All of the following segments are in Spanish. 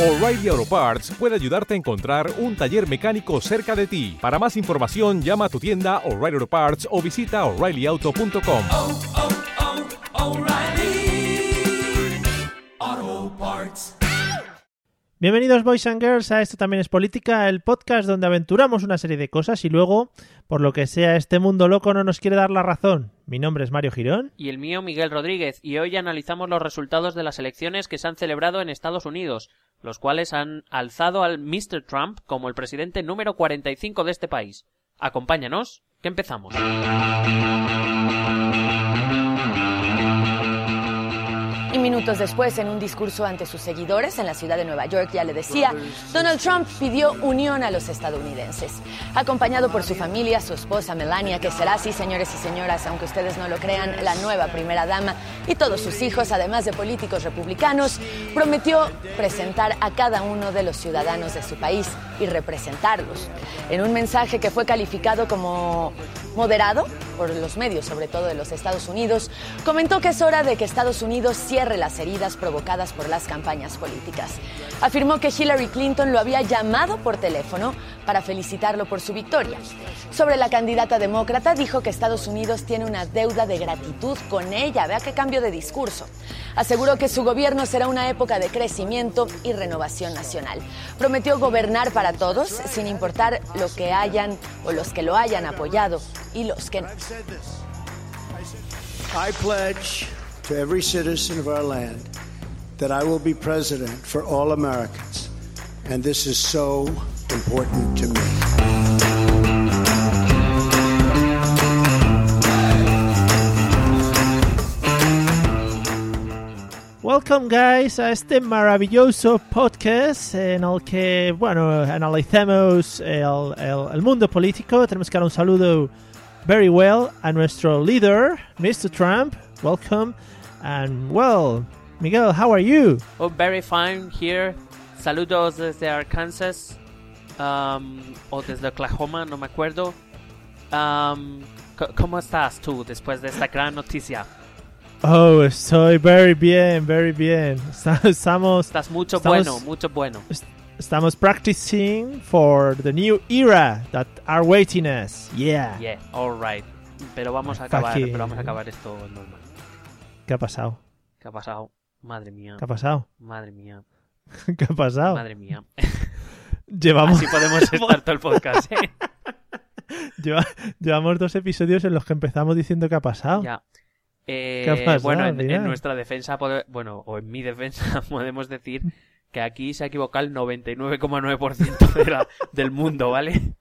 O'Reilly Auto Parts puede ayudarte a encontrar un taller mecánico cerca de ti. Para más información, llama a tu tienda O'Reilly Auto Parts o visita oreillyauto.com. oh, oh, Parts. Bienvenidos Boys and Girls a Esto también es política, el podcast donde aventuramos una serie de cosas y luego, por lo que sea, este mundo loco no nos quiere dar la razón. Mi nombre es Mario Girón. y el mío Miguel Rodríguez, y hoy analizamos los resultados de las elecciones que se han celebrado en Estados Unidos, los cuales han alzado al Mr. Trump como el presidente número 45 de este país. Acompáñanos, que empezamos. Minutos después, en un discurso ante sus seguidores en la ciudad de Nueva York, ya le decía, Donald Trump pidió unión a los estadounidenses. Acompañado por su familia, su esposa Melania, que será así, señores y señoras, aunque ustedes no lo crean, la nueva primera dama, y todos sus hijos, además de políticos republicanos, prometió presentar a cada uno de los ciudadanos de su país y representarlos. En un mensaje que fue calificado como moderado por los medios, sobre todo de los Estados Unidos, comentó que es hora de que Estados Unidos cierre las heridas provocadas por las campañas políticas. Afirmó que Hillary Clinton lo había llamado por teléfono para felicitarlo por su victoria. Sobre la candidata demócrata, dijo que Estados Unidos tiene una deuda de gratitud con ella. Vea qué cambio de discurso. Aseguró que su gobierno será una época de crecimiento y renovación nacional. Prometió gobernar para todos, sin importar lo que hayan o los que lo hayan apoyado y los que no. I pledge to every citizen of our land that I will be president for all Americans. And this is so important to me. Welcome guys a este maravilloso podcast en el que, bueno, analicemos el, el- el mundo político. Tenemos que dar un saludo very well a nuestro líder, Mr. Trump. Welcome. And well, Miguel, how are you? Oh, very fine here. Saludos desde Arkansas. um, o desde Oklahoma, no me acuerdo. Um, ¿Cómo estás tú después de esta gran noticia? Oh, estoy very bien, very bien. Estamos, Estás mucho Estamos- bueno, mucho bueno. estamos practicing for the new era that are waiting us. Yeah. Yeah, alright. Pero vamos a acabar, pero vamos a acabar esto normal. ¿Qué ha pasado? ¿Qué ha pasado? Madre mía, ¿Qué ha pasado? madre mía, ¿Qué ha pasado? madre mía. Llevamos, Así podemos estar todo el podcast, ¿eh? lleva- llevamos dos episodios en los que empezamos diciendo qué ha pasado. Ya. Eh, ¿Qué ha pasado, bueno, en, en nuestra defensa, bueno, o en mi defensa, podemos decir que aquí se ha equivocado el 99,9% de del mundo, ¿vale?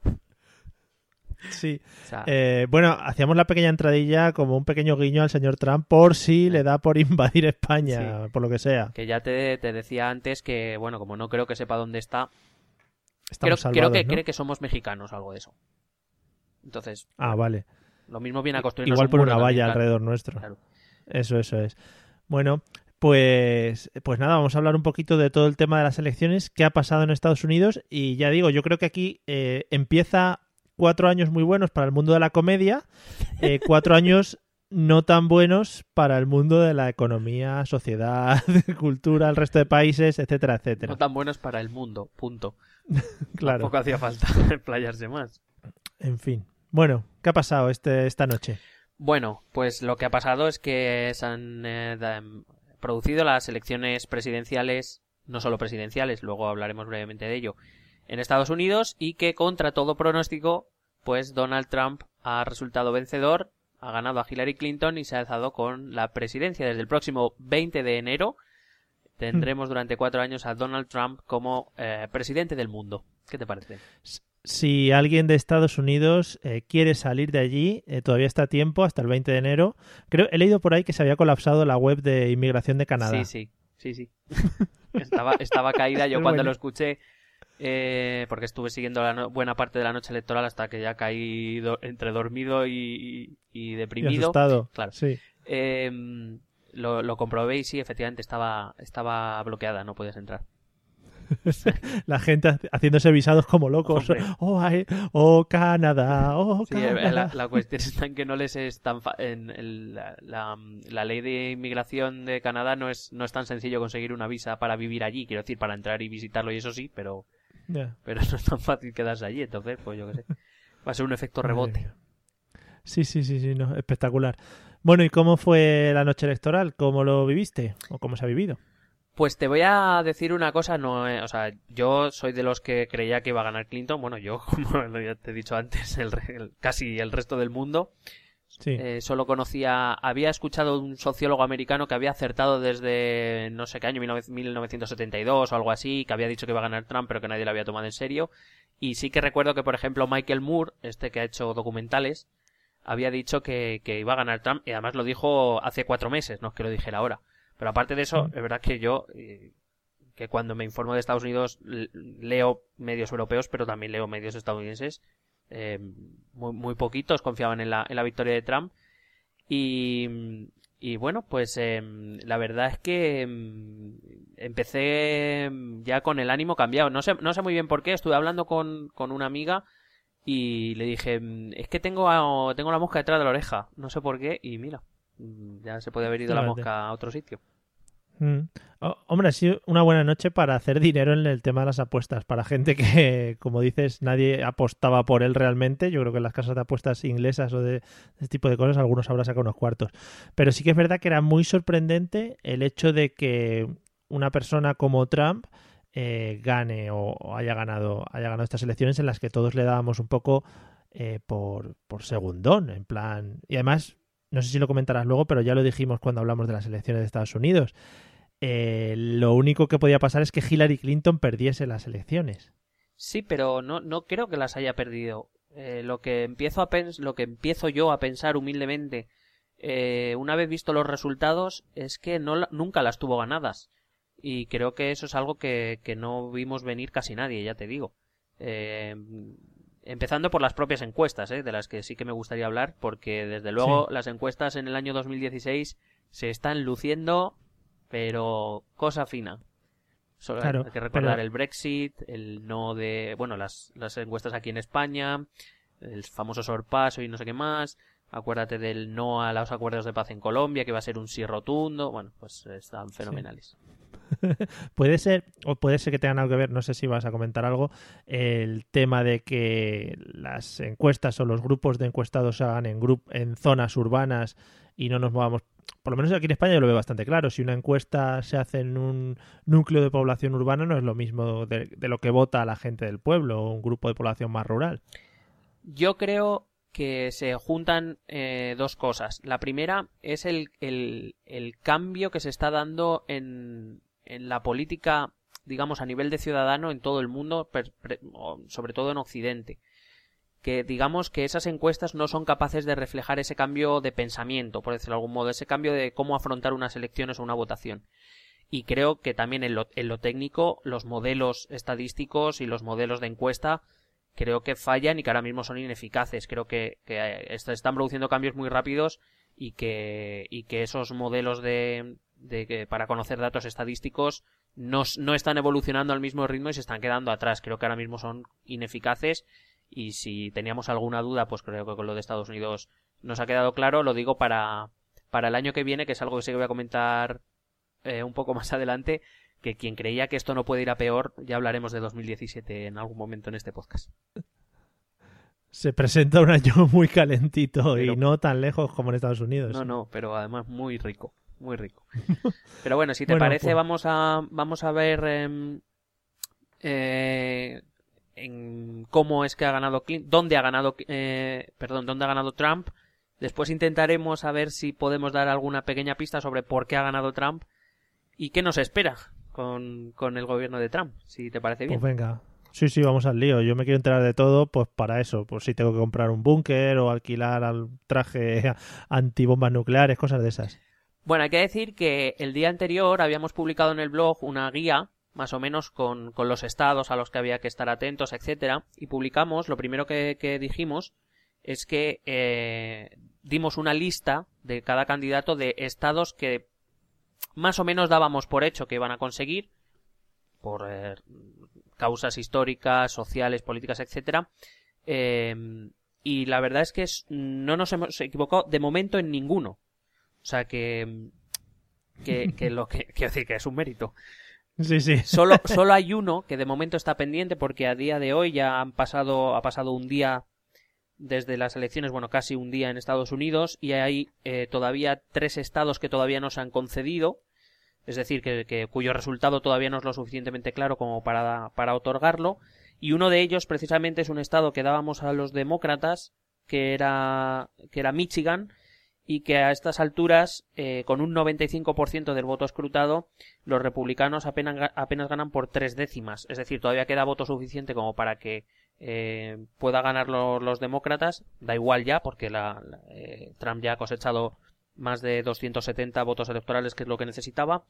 Sí. O sea, Eh, bueno, hacíamos la pequeña entradilla como un pequeño guiño al señor Trump por si le da por invadir España, por lo que sea. que ya te, te decía antes que, bueno, como no creo que sepa dónde está, creo, Estamos creo salvados, que ¿no? cree que somos mexicanos, algo de eso. Entonces, Ah, vale. lo mismo viene a construirnos Igual por una también, valla claro. alrededor nuestro. Claro. Eso, eso es. Bueno, pues, pues nada, vamos a hablar un poquito de todo el tema de las elecciones, qué ha pasado en Estados Unidos y ya digo, yo creo que aquí eh, empieza cuatro años muy buenos para el mundo de la comedia, eh, cuatro años no tan buenos para el mundo de la economía, sociedad, cultura, el resto de países, etcétera, etcétera. No tan buenos para el mundo, punto. Claro, Tampoco hacía falta playarse más. en fin. Bueno, ¿qué ha pasado este, esta noche? Bueno, pues lo que ha pasado es que se han eh, da- producido las elecciones presidenciales, no solo presidenciales, luego hablaremos brevemente de ello, en Estados Unidos y que contra todo pronóstico, pues Donald Trump ha resultado vencedor, ha ganado a Hillary Clinton y se ha alzado con la presidencia. Desde el próximo 20 de enero tendremos durante cuatro años a Donald Trump como eh, presidente del mundo. ¿Qué te parece? Si alguien de Estados Unidos eh, quiere salir de allí, eh, todavía está a tiempo, hasta el 20 de enero. Creo, he leído por ahí que se había colapsado la web de inmigración de Canadá. Sí, sí, sí, sí. estaba, estaba caída. Yo Es cuando bueno. lo escuché, eh, porque estuve siguiendo la no- buena parte de la noche electoral hasta que ya caí do- entre dormido y, y Y deprimido. asustado. Claro. Sí. Eh, lo, lo comprobé y sí, efectivamente estaba, estaba bloqueada, no podías entrar. La gente hac- haciéndose visados como locos. Hombre. Oh, ay, oh, Canadá, oh, Sí, eh, Canadá. la, la cuestión está en que no les es tan fa- en el- la, la- la ley de inmigración de Canadá no es no es tan sencillo conseguir una visa para vivir allí, quiero decir, para entrar y visitarlo y eso sí, pero Ya. pero no es tan fácil quedarse allí, entonces pues yo qué sé. Va a ser un efecto rebote. Sí, sí, sí, sí, no, espectacular. Bueno, ¿y cómo fue la noche electoral? ¿Cómo lo viviste? ¿O cómo se ha vivido? Pues te voy a decir una cosa, no, eh, o sea, yo soy de los que creía que iba a ganar Clinton, bueno, yo, como te he dicho antes, el el- casi el resto del mundo, Sí. Eh, solo conocía, había escuchado un sociólogo americano que había acertado desde no sé qué año, 19- 1972 o algo así, que había dicho que iba a ganar Trump, pero que nadie lo había tomado en serio. Y sí que recuerdo que, por ejemplo, Michael Moore, este que ha hecho documentales, había dicho que, que iba a ganar Trump, y además lo dijo hace cuatro meses, no es que lo dijera ahora. Pero aparte de eso, Mm. es verdad que yo, eh, que cuando me informo de Estados Unidos, leo medios europeos, pero también leo medios estadounidenses, eh, muy, muy poquitos confiaban en la, en la victoria de Trump. Y, y bueno, pues em, la verdad es que em, empecé em, ya con el ánimo cambiado. No sé, no sé muy bien por qué. Estuve hablando con, con una amiga y le dije, em, es que tengo, a- tengo la mosca detrás de la oreja. No sé por qué. Y mira, mm, ya se puede haber ido la mosca a otro sitio. Mm. Hombre, ha sido una buena noche para hacer dinero en el tema de las apuestas. Para gente que, como dices, nadie apostaba por él realmente. Yo creo que en las casas de apuestas inglesas o de, este tipo de cosas, algunos habrán sacado unos cuartos. Pero sí que es verdad que era muy sorprendente el hecho de que una persona como Trump eh, gane o, o haya ganado haya ganado estas elecciones en las que todos le dábamos un poco eh, por, por segundón, en plan. Y además, no sé si lo comentarás luego, pero ya lo dijimos cuando hablamos de las elecciones de Estados Unidos. Eh, lo único que podía pasar es que Hillary Clinton perdiese las elecciones. Sí, pero no, no creo que las haya perdido. Eh, lo que empiezo a pens lo que empiezo yo a pensar humildemente, eh, una vez visto los resultados, es que no nunca las tuvo ganadas. Y creo que eso es algo que, que no vimos venir casi nadie, ya te digo. Eh, empezando por las propias encuestas, eh, de las que sí que me gustaría hablar, porque desde luego Sí. las encuestas en el año 2016 se están luciendo, pero cosa fina. Solo Claro, hay que recordar pero- el Brexit, el no de, bueno, las, las encuestas aquí en España, el famoso sorpaso y no sé qué más. Acuérdate del no a los acuerdos de paz en Colombia, que va a ser un sí rotundo. Bueno, pues están fenomenales. Puede ser, o puede ser que tengan algo que ver, no sé si vas a comentar algo, el tema de que las encuestas o los grupos de encuestados se hagan en, grup en zonas urbanas y no nos movamos. Por lo menos aquí en España yo lo veo bastante claro. Si una encuesta se hace en un núcleo de población urbana, no es lo mismo de, lo que vota la gente del pueblo o un grupo de población más rural. Yo creo que se juntan eh, dos cosas. La primera es el, el, cambio que se está dando en la política, digamos, a nivel de ciudadano en todo el mundo, sobre todo en Occidente. Que digamos que esas encuestas no son capaces de reflejar ese cambio de pensamiento, por decirlo de algún modo, ese cambio de cómo afrontar unas elecciones o una votación. Y creo que también en lo, en técnico, los modelos estadísticos y los modelos de encuesta creo que fallan y que ahora mismo son ineficaces. Creo que, eh, est- están produciendo cambios muy rápidos y que esos modelos de, de que para conocer datos estadísticos no, no están evolucionando al mismo ritmo y se están quedando atrás. Creo que ahora mismo son ineficaces y si teníamos alguna duda, pues creo que con lo de Estados Unidos nos ha quedado claro. Lo digo para, para el año que viene, que es algo que sé que voy a comentar eh, un poco más adelante, que quien creía que esto no puede ir a peor, ya hablaremos de 2017 en algún momento en este podcast. Se presenta un año muy calentito Pero- y no tan lejos como en Estados Unidos. No, no, pero además muy rico, muy rico. Pero bueno, si te Bueno, parece, pues- vamos a vamos a ver em, eh, en cómo es que ha ganado Clinton, dónde ha ganado, eh, perdón, dónde ha ganado Trump. Después intentaremos a ver si podemos dar alguna pequeña pista sobre por qué ha ganado Trump y qué nos espera con, con el gobierno de Trump, si te parece bien. Pues venga. Sí, sí, vamos al lío. Yo me quiero enterar de todo, pues para eso. Pues si tengo que comprar un búnker o alquilar al traje antibombas nucleares, cosas de esas. Bueno, hay que decir que el día anterior habíamos publicado en el blog una guía, más o menos con, con los estados a los que había que estar atentos, etcétera, y publicamos, lo primero que, dijimos es que eh, dimos una lista de cada candidato de estados que más o menos dábamos por hecho que iban a conseguir por eh, causas históricas, sociales, políticas, etcétera. Eh, y la verdad es que no nos hemos equivocado de momento en ninguno. O sea que que, que lo que quiero decir que es un mérito. Sí, sí. Solo, solo hay uno que de momento está pendiente porque a día de hoy ya han pasado, ha pasado un día desde las elecciones, bueno, casi un día en Estados Unidos y hay eh, todavía tres estados que todavía no se han concedido, es decir, que, que- cuyo resultado todavía no es lo suficientemente claro como para, para otorgarlo y uno de ellos precisamente es un estado que dábamos a los demócratas que era, que era Michigan y que a estas alturas, eh, con un 95% del voto escrutado, los republicanos apenas, apenas ganan por tres décimas. Es decir, todavía queda voto suficiente como para que eh, pueda ganar lo- los demócratas. Da igual ya, porque la, la- eh, Trump ya ha cosechado más de 270 votos electorales, que es lo que necesitaba.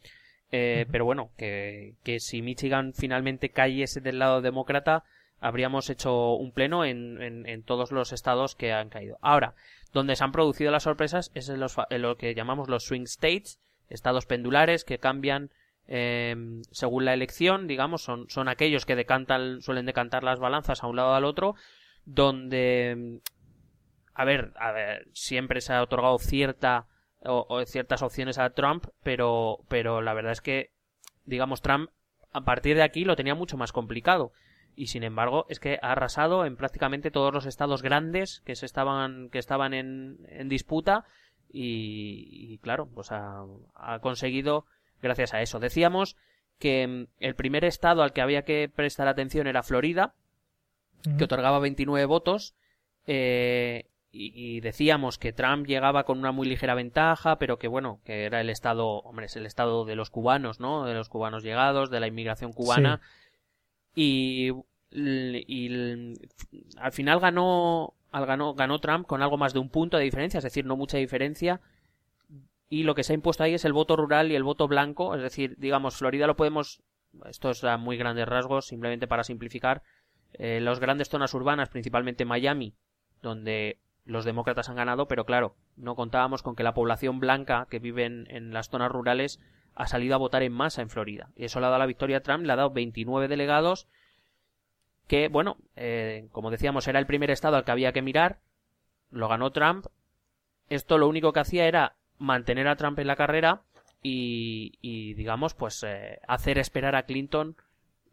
Eh, Pero bueno, que, que si Michigan finalmente cayese del lado demócrata, habríamos hecho un pleno en, en, todos los estados que han caído. Ahora, donde se han producido las sorpresas es en, los en lo que llamamos los swing states, estados pendulares que cambian eh, según la elección, digamos, son, son aquellos que decantan, suelen decantar las balanzas a un lado o al otro, donde, a ver, a ver, siempre se ha otorgado cierta o ciertas opciones a Trump, pero, pero la verdad es que, digamos, Trump a partir de aquí lo tenía mucho más complicado y sin embargo es que ha arrasado en prácticamente todos los estados grandes que se estaban que estaban en, en disputa y, y, claro pues ha, ha conseguido gracias a eso decíamos que mm, el primer estado al que había que prestar atención era Florida que otorgaba 29 votos eh, y, y decíamos que Trump llegaba con una muy ligera ventaja, pero que bueno, que era el estado, hombre, es el estado de los cubanos, ¿no? De los cubanos llegados, de la inmigración cubana. Y, al final ganó, ganó, ganó Trump con algo más de un punto de diferencia, es decir, no mucha diferencia. Y lo que se ha impuesto ahí es el voto rural y el voto blanco, es decir, digamos, Florida lo podemos, esto es a muy grandes rasgos, simplemente para simplificar, eh, las grandes zonas urbanas, principalmente Miami, donde los demócratas han ganado, pero claro, no contábamos con que la población blanca que vive en, en las zonas rurales ha salido a votar en masa en Florida. Y eso le ha dado la victoria a Trump, le ha dado 29 delegados que, bueno, eh, como decíamos, era el primer estado al que había que mirar, lo ganó Trump. Esto lo único que hacía era mantener a Trump en la carrera y, y digamos, pues eh, hacer esperar a Clinton,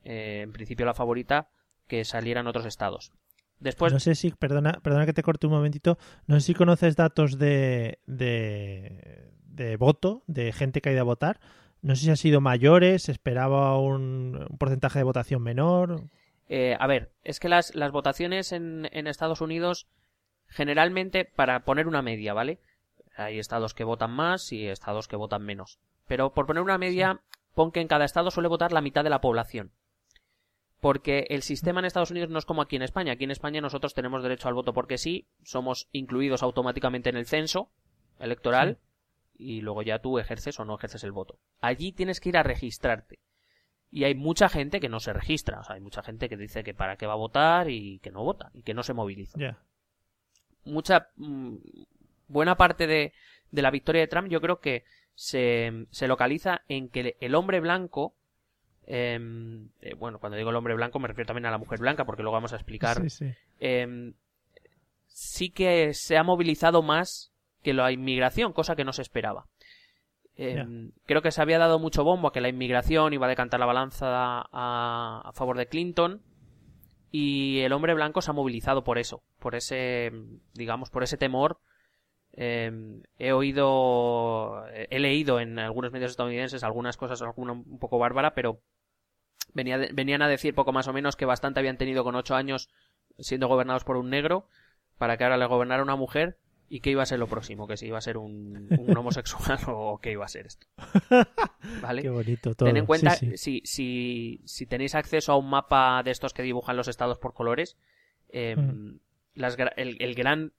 eh, en principio la favorita, que saliera en otros estados. Después, no sé si, perdona, perdona que te corte un momentito, no sé si conoces datos de, de, de voto, de gente que ha ido a votar. No sé si han sido mayores, se esperaba un, un porcentaje de votación menor. Eh, a ver, es que las, las votaciones en, en Estados Unidos, generalmente, para poner una media, ¿vale? Hay estados que votan más y estados que votan menos. Pero por poner una media, pon que en cada estado suele votar la mitad de la población. Porque el sistema en Estados Unidos no es como aquí en España. Aquí en España nosotros tenemos derecho al voto porque sí, somos incluidos automáticamente en el censo electoral y luego ya tú ejerces o no ejerces el voto. Allí tienes que ir a registrarte. Y hay mucha gente que no se registra. O sea, hay mucha gente que dice que para qué va a votar y que no vota y que no se moviliza. Mucha. mm, buena parte de, de la victoria de Trump yo creo que se, se localiza en que el hombre blanco. em, eh, bueno, cuando digo el hombre blanco me refiero también a la mujer blanca porque luego vamos a explicar Sí, sí. em, sí que se ha movilizado más que la inmigración, cosa que no se esperaba. Em, Creo que se había dado mucho bombo a que la inmigración iba a decantar la balanza a, a favor de Clinton y el hombre blanco se ha movilizado por eso, por ese, digamos, por ese temor. Em, he oído, he leído en algunos medios estadounidenses algunas cosas, alguna un poco bárbara, pero venía venían a decir poco más o menos que bastante habían tenido con ocho años siendo gobernados por un negro para que ahora le gobernara una mujer y qué iba a ser lo próximo, que si iba a ser un, un homosexual o qué iba a ser esto. ¿Vale? Qué bonito todo. Ten en cuenta, Sí, sí. Si, si, si tenéis acceso a un mapa de estos que dibujan los estados por colores, eh, Mm. las gra- el, el gran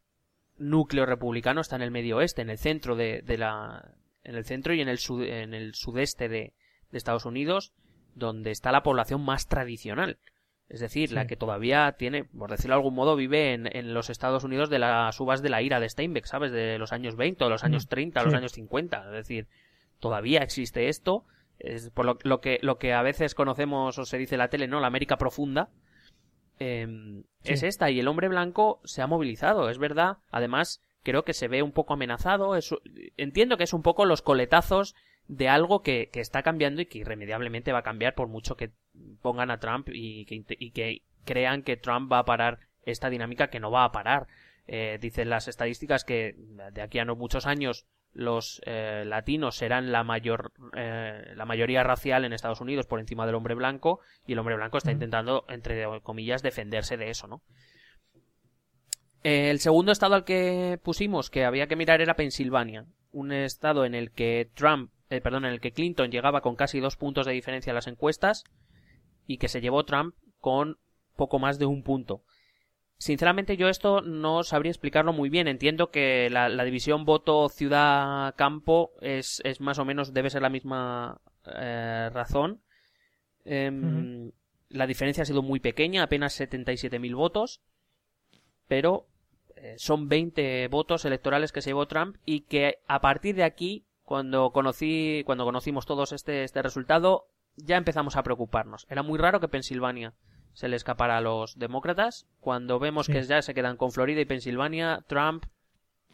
núcleo republicano está en el medio oeste, en el centro de, de la, en el centro y en el, sud- en el sudeste de, de Estados Unidos, donde está la población más tradicional. Es decir, la que todavía tiene, por decirlo de algún modo, vive en, en los Estados Unidos de las uvas de la ira de Steinbeck, ¿sabes? De los años 20 o los años Mm, 30 o los años 50. Es decir, todavía existe esto es por lo, lo que lo que a veces conocemos o se dice en la tele, ¿no? La América profunda. eh, Sí. Es esta y el hombre blanco se ha movilizado, es verdad. Además, creo que se ve un poco amenazado. es- entiendo que es un poco los coletazos de algo que, que está cambiando y que irremediablemente va a cambiar por mucho que pongan a Trump y que, inte- y que crean que Trump va a parar esta dinámica que no va a parar. Eh, dicen las estadísticas que de aquí a no muchos años los eh, latinos serán la mayor eh, la mayoría racial en Estados Unidos por encima del hombre blanco y el hombre blanco está intentando entre comillas defenderse de eso, ¿no? El segundo estado al que pusimos que había que mirar era Pensilvania, un estado en el que Trump, eh, perdón, en el que Clinton llegaba con casi dos puntos de diferencia en las encuestas y que se llevó Trump con poco más de un punto. Sinceramente yo esto no sabría explicarlo muy bien. Entiendo que la, la división voto ciudad-campo es, es más o menos debe ser la misma eh, razón. Em, La diferencia ha sido muy pequeña, apenas 77.000 votos, pero eh, son 20 votos electorales que se llevó Trump y que a partir de aquí, cuando conocí, cuando conocimos todos este, este resultado, ya empezamos a preocuparnos. Era muy raro que Pensilvania se le escapara a los demócratas. Cuando vemos Sí. que ya se quedan con Florida y Pensilvania, Trump,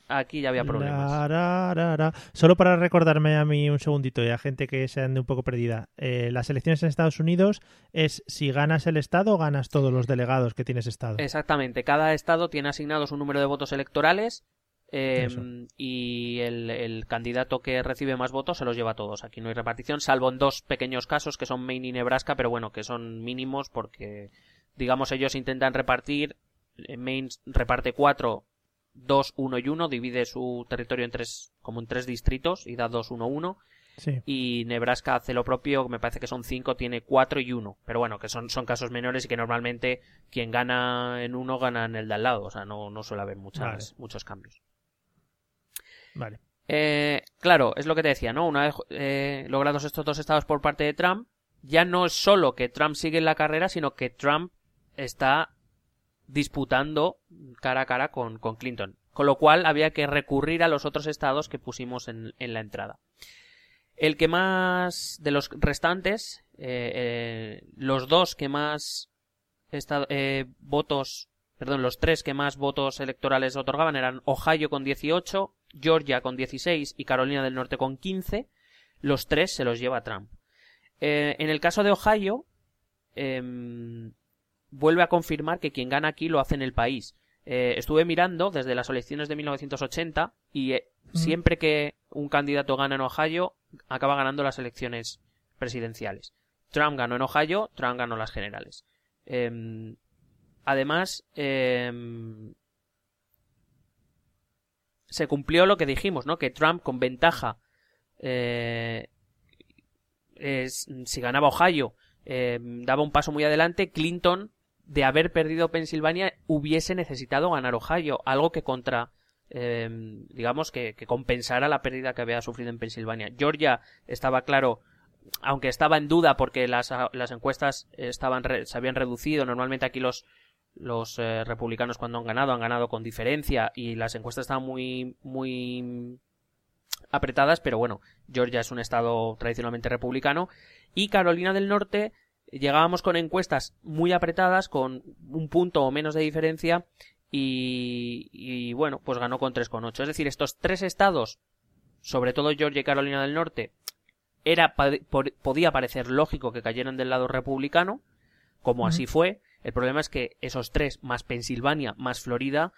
aquí ya había problemas. La. Solo para recordarme a mí un segundito y a gente que se ande un poco perdida. Eh, las elecciones en Estados Unidos es si ganas el estado o ganas todos los delegados que tienes estado. Exactamente, cada estado tiene asignados un número de votos electorales eh, y el, el candidato que recibe más votos se los lleva a todos. Aquí no hay repartición, salvo en dos pequeños casos que son Maine y Nebraska, pero bueno, que son mínimos porque, digamos, ellos intentan repartir. eh, Maine reparte cuatro, dos, uno y uno, divide su territorio en tres, como en tres distritos y da dos, uno, uno Sí. y Nebraska hace lo propio, me parece que son cinco, tiene cuatro y uno, pero bueno, que son, son casos menores y que normalmente quien gana en uno gana en el de al lado, o sea, no, no suele haber muchas, Vale. muchos cambios. Vale. Eh, claro, es lo que te decía, ¿no? Una vez eh, logrados estos dos estados por parte de Trump, ya no es solo que Trump sigue en la carrera, sino que Trump está disputando cara a cara con, con Clinton. Con lo cual había que recurrir a los otros estados que pusimos en, en la entrada. El que más de los restantes, eh, eh, los dos que más esta- votos, perdón, los tres que más votos electorales otorgaban eran Ohio con 18, Georgia con 16 y Carolina del Norte con 15. Los tres se los lleva Trump. Eh, en el caso de Ohio, em, vuelve a confirmar que quien gana aquí lo hace en el país. Eh, estuve mirando desde las elecciones de 1980 y eh, Mm. siempre que un candidato gana en Ohio, acaba ganando las elecciones presidenciales. Trump ganó en Ohio, Trump ganó las generales. Em, además, em, se cumplió lo que dijimos, ¿no? Que Trump con ventaja, eh, si ganaba Ohio, eh, daba un paso muy adelante. Clinton, de haber perdido Pensilvania, hubiese necesitado ganar Ohio, algo que contra, eh, digamos, que, compensara la pérdida que había sufrido en Pensilvania. Georgia estaba claro, aunque estaba en duda porque las, las encuestas estaban se habían reducido. Normalmente aquí los los eh, republicanos cuando han ganado han ganado con diferencia y las encuestas estaban muy muy apretadas, pero bueno, Georgia es un estado tradicionalmente republicano y Carolina del Norte llegábamos con encuestas muy apretadas con un punto o menos de diferencia y, y bueno, pues ganó con 3,8. Es decir, estos tres estados, sobre todo Georgia y Carolina del Norte, era podía parecer lógico que cayeran del lado republicano, como así fue. El problema es que esos tres, más Pensilvania, más Florida,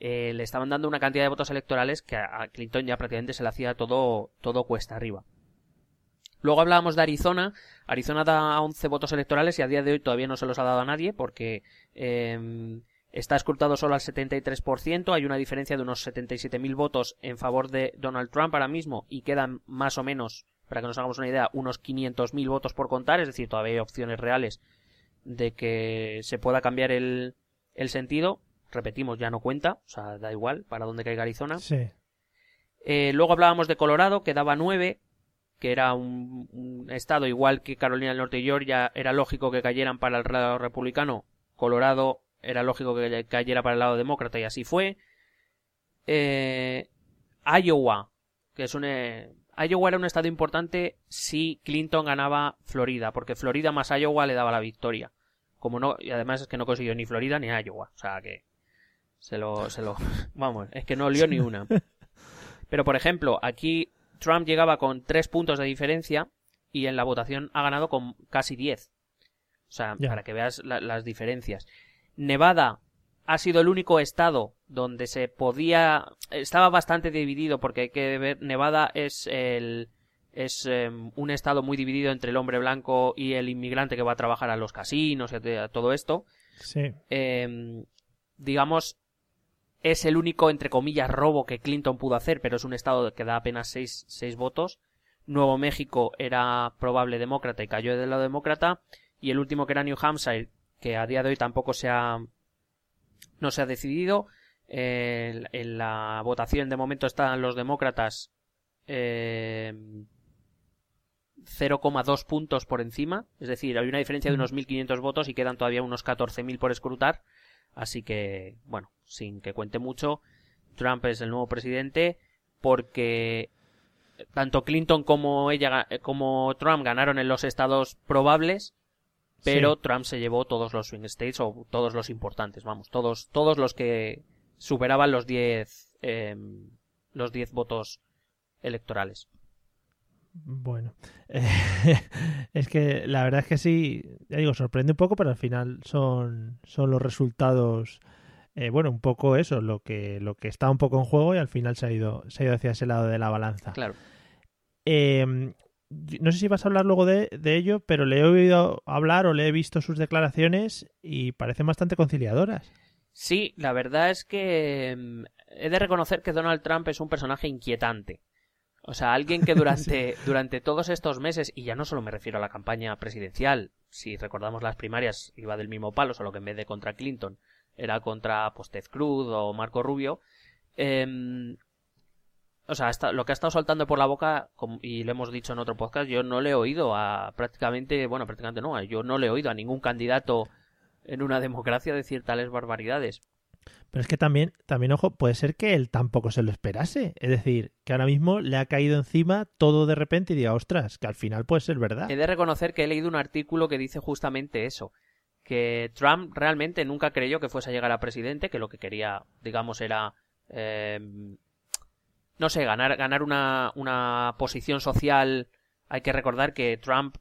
eh, le estaban dando una cantidad de votos electorales que a Clinton ya prácticamente se le hacía todo, todo cuesta arriba. Luego hablábamos de Arizona. Arizona da 11 votos electorales y a día de hoy todavía no se los ha dado a nadie porque eh, está escrutado solo al 73%. Hay una diferencia de unos 77.000 votos en favor de Donald Trump ahora mismo y quedan más o menos, para que nos hagamos una idea, unos 500.000 votos por contar. Es decir, todavía hay opciones reales de que se pueda cambiar el, el sentido. Repetimos, ya no cuenta, o sea, da igual para dónde caiga Arizona. Sí. Eh, luego hablábamos de Colorado, que daba 9, que era un, un estado igual que Carolina del Norte y Georgia, era lógico que cayeran para el lado republicano. Colorado era lógico que cayera para el lado demócrata y así fue. Eh, Iowa, que es un... eh, Iowa era un estado importante si Clinton ganaba Florida, porque Florida más Iowa le daba la victoria. Como no, y además es que no consiguió ni Florida ni Iowa. O sea que se lo, se lo, vamos, es que no lió ni una. Pero por ejemplo, aquí Trump llegaba con tres puntos de diferencia y en la votación ha ganado con casi 10. O sea, para que veas la- las diferencias. Nevada ha sido el único estado donde se podía estaba bastante dividido porque hay que ver Nevada es el es em, un estado muy dividido entre el hombre blanco y el inmigrante que va a trabajar a los casinos y a todo esto Sí. eh, digamos, es el único, entre comillas, robo que Clinton pudo hacer, pero es un estado que da apenas seis, seis votos. Nuevo México era probable demócrata y cayó del lado demócrata. Y el último que era New Hampshire, que a día de hoy tampoco se ha, no se ha decidido. Eh, en- en la votación de momento están los demócratas eh, 0,2 puntos por encima. Es decir, hay una diferencia de unos 1.500 votos y quedan todavía unos 14.000 por escrutar. Así que, bueno, sin que cuente mucho, Trump es el nuevo presidente porque tanto Clinton como ella ga- como Trump ganaron en los estados probables, pero Sí. Trump se llevó todos los swing states o todos los importantes, vamos, todos todos los que superaban los 10 em, los 10 votos electorales. Bueno, eh, es que la verdad es que sí, ya digo, sorprende un poco, pero al final son, son los resultados, eh, bueno, un poco eso, lo que, lo que está un poco en juego y al final se ha ido, se ha ido hacia ese lado de la balanza. Claro. Eh, yo- no sé si vas a hablar luego de, de ello, pero le he oído hablar o le he visto sus declaraciones y parecen bastante conciliadoras. Sí, la verdad es que mm, he de reconocer que Donald Trump es un personaje inquietante. O sea, alguien que durante, durante todos estos meses, y ya no solo me refiero a la campaña presidencial, si recordamos las primarias iba del mismo palo, solo que en vez de contra Clinton era contra pues, Ted Cruz o Marco Rubio, em, o sea, hasta- lo que ha estado soltando por la boca, como- y lo hemos dicho en otro podcast, yo no le he oído a prácticamente, bueno, prácticamente no, yo no le he oído a ningún candidato en una democracia decir tales barbaridades. Pero es que también, también, ojo, puede ser que él tampoco se lo esperase. Es decir, que ahora mismo le ha caído encima todo de repente y diga, ostras, que al final puede ser verdad. He de reconocer que he leído un artículo que dice justamente eso, que Trump realmente nunca creyó que fuese a llegar a presidente, que lo que quería, digamos, era, eh, no sé, ganar, ganar una, una posición social. Hay que recordar que Trump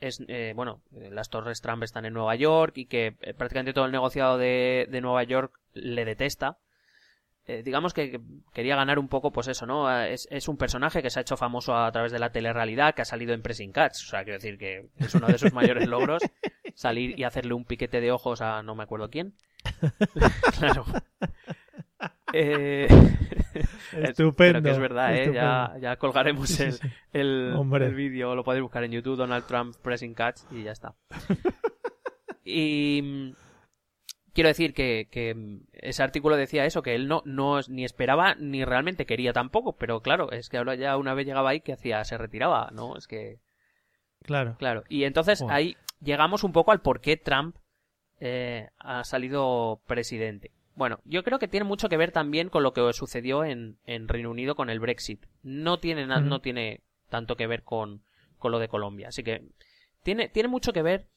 es, eh, bueno, eh, las torres Trump están en Nueva York y que eh, prácticamente todo el negociado de, de Nueva York le detesta. Eh, digamos que quería ganar un poco, pues eso, ¿no? Eh, Es, es un personaje que se ha hecho famoso a través de la telerrealidad, que ha salido en Pressing Catch. O sea, quiero decir que es uno de sus mayores logros. Salir y hacerle un piquete de ojos a no me acuerdo quién. claro. Eh, Estupendo, Pero que es verdad, ¿eh? Ya, ya colgaremos el, el, el vídeo, lo podéis buscar en YouTube, Donald Trump Pressing Catch y ya está. y mm, quiero decir que, que mm, ese artículo decía eso, que él no, no ni esperaba ni realmente quería tampoco, pero claro, es que ahora ya una vez llegaba ahí que hacía, se retiraba, ¿no? Es que, Claro. claro. Y entonces Joder. ahí llegamos un poco al por qué Trump eh, ha salido presidente. Bueno, yo creo que tiene mucho que ver también con lo que sucedió en, en Reino Unido con el Brexit. No tiene, na- no tiene tanto que ver con, con lo de Colombia. Así que tiene, tiene mucho que ver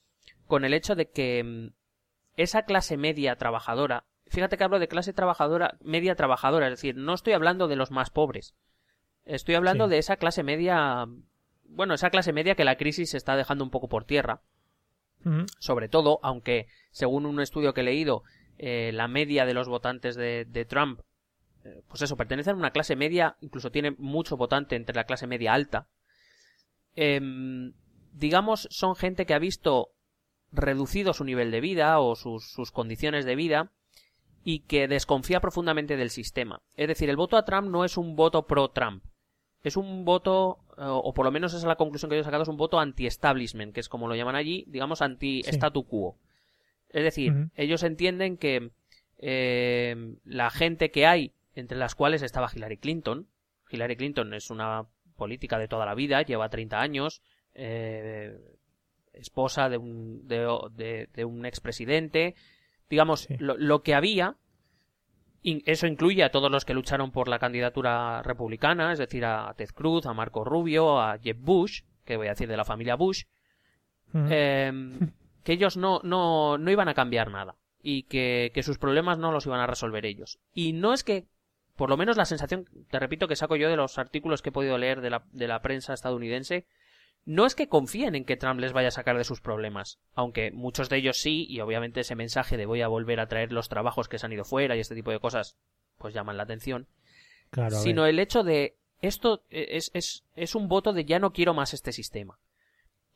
con el hecho de que mm, esa clase media trabajadora, fíjate que hablo de clase trabajadora, media trabajadora, es decir, no estoy hablando de los más pobres. Estoy hablando Sí. de esa clase media, bueno, esa clase media que la crisis está dejando un poco por tierra sobre todo, aunque según un estudio que he leído, eh, la media de los votantes de, de Trump, eh, pues eso, pertenecen a una clase media, incluso tiene mucho votante entre la clase media alta. Em, digamos, son gente que ha visto reducido su nivel de vida o sus, sus condiciones de vida y que desconfía profundamente del sistema. Es decir, el voto a Trump no es un voto pro-Trump. Es un voto, eh, o por lo menos esa es la conclusión que yo he sacado, es un voto anti-establishment, que es como lo llaman allí, digamos anti-statu quo. Es decir, ellos entienden que eh, la gente que hay, entre las cuales estaba Hillary Clinton, Hillary Clinton es una política de toda la vida, lleva 30 años, eh, esposa de un, de, de- de un expresidente, digamos, Sí. lo, lo que había In- eso incluye a todos los que lucharon por la candidatura republicana, es decir, a Ted Cruz, a Marco Rubio, a Jeb Bush, que voy a decir de la familia Bush, eh, que ellos no, no, no iban a cambiar nada y que, que sus problemas no los iban a resolver ellos. Y no es que, por lo menos la sensación, te repito, que saco yo de los artículos que he podido leer de la, de la prensa estadounidense, no es que confíen en que Trump les vaya a sacar de sus problemas, aunque muchos de ellos sí, y obviamente ese mensaje de voy a volver a traer los trabajos que se han ido fuera y este tipo de cosas, pues llaman la atención, Claro, sino el hecho de esto es, es, es un voto de ya no quiero más este sistema.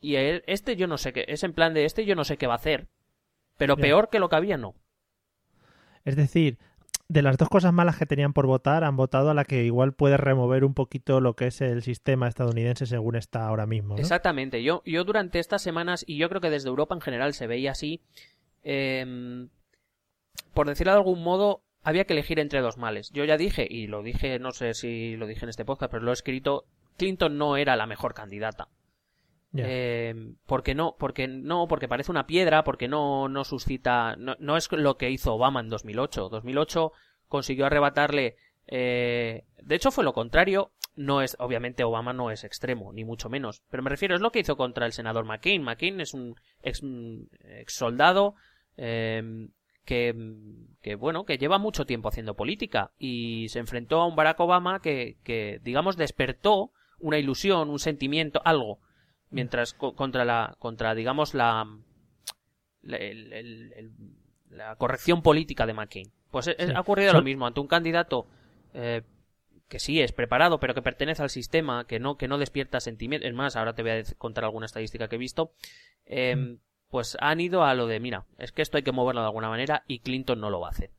Y él- este yo no sé qué, es en plan de este yo no sé qué va a hacer, pero peor que lo que había no. Es decir, de las dos cosas malas que tenían por votar, han votado a la que igual puede remover un poquito lo que es el sistema estadounidense según está ahora mismo. ¿no? Exactamente, yo, yo durante estas semanas, y yo creo que desde Europa en general se veía así, em, por decirlo de algún modo, había que elegir entre dos males. Yo ya dije, y lo dije, no sé si lo dije en este podcast, pero lo he escrito, Clinton no era la mejor candidata. Eh, porque no, porque no, porque parece una piedra, porque no, no suscita, no, no es lo que hizo Obama en 2008. 2008 consiguió arrebatarle, eh, de hecho fue lo contrario. No es, obviamente Obama no es extremo, ni mucho menos. Pero me refiero, es lo que hizo contra el senador McCain. McCain es un ex, ex soldado, eh, que, que bueno, que lleva mucho tiempo haciendo política y se enfrentó a un Barack Obama que, que digamos despertó una ilusión, un sentimiento, algo mientras co- contra la contra digamos la la, el- el- el- la corrección política de McCain pues eh, Sí. ha ocurrido lo mismo ante un candidato eh, que sí es preparado pero que pertenece al sistema que no que no despierta sentimientos es más ahora te voy a contar alguna estadística que he visto eh, Mm. pues han ido a lo de mira es que esto hay que moverlo de alguna manera y Clinton no lo va a hacer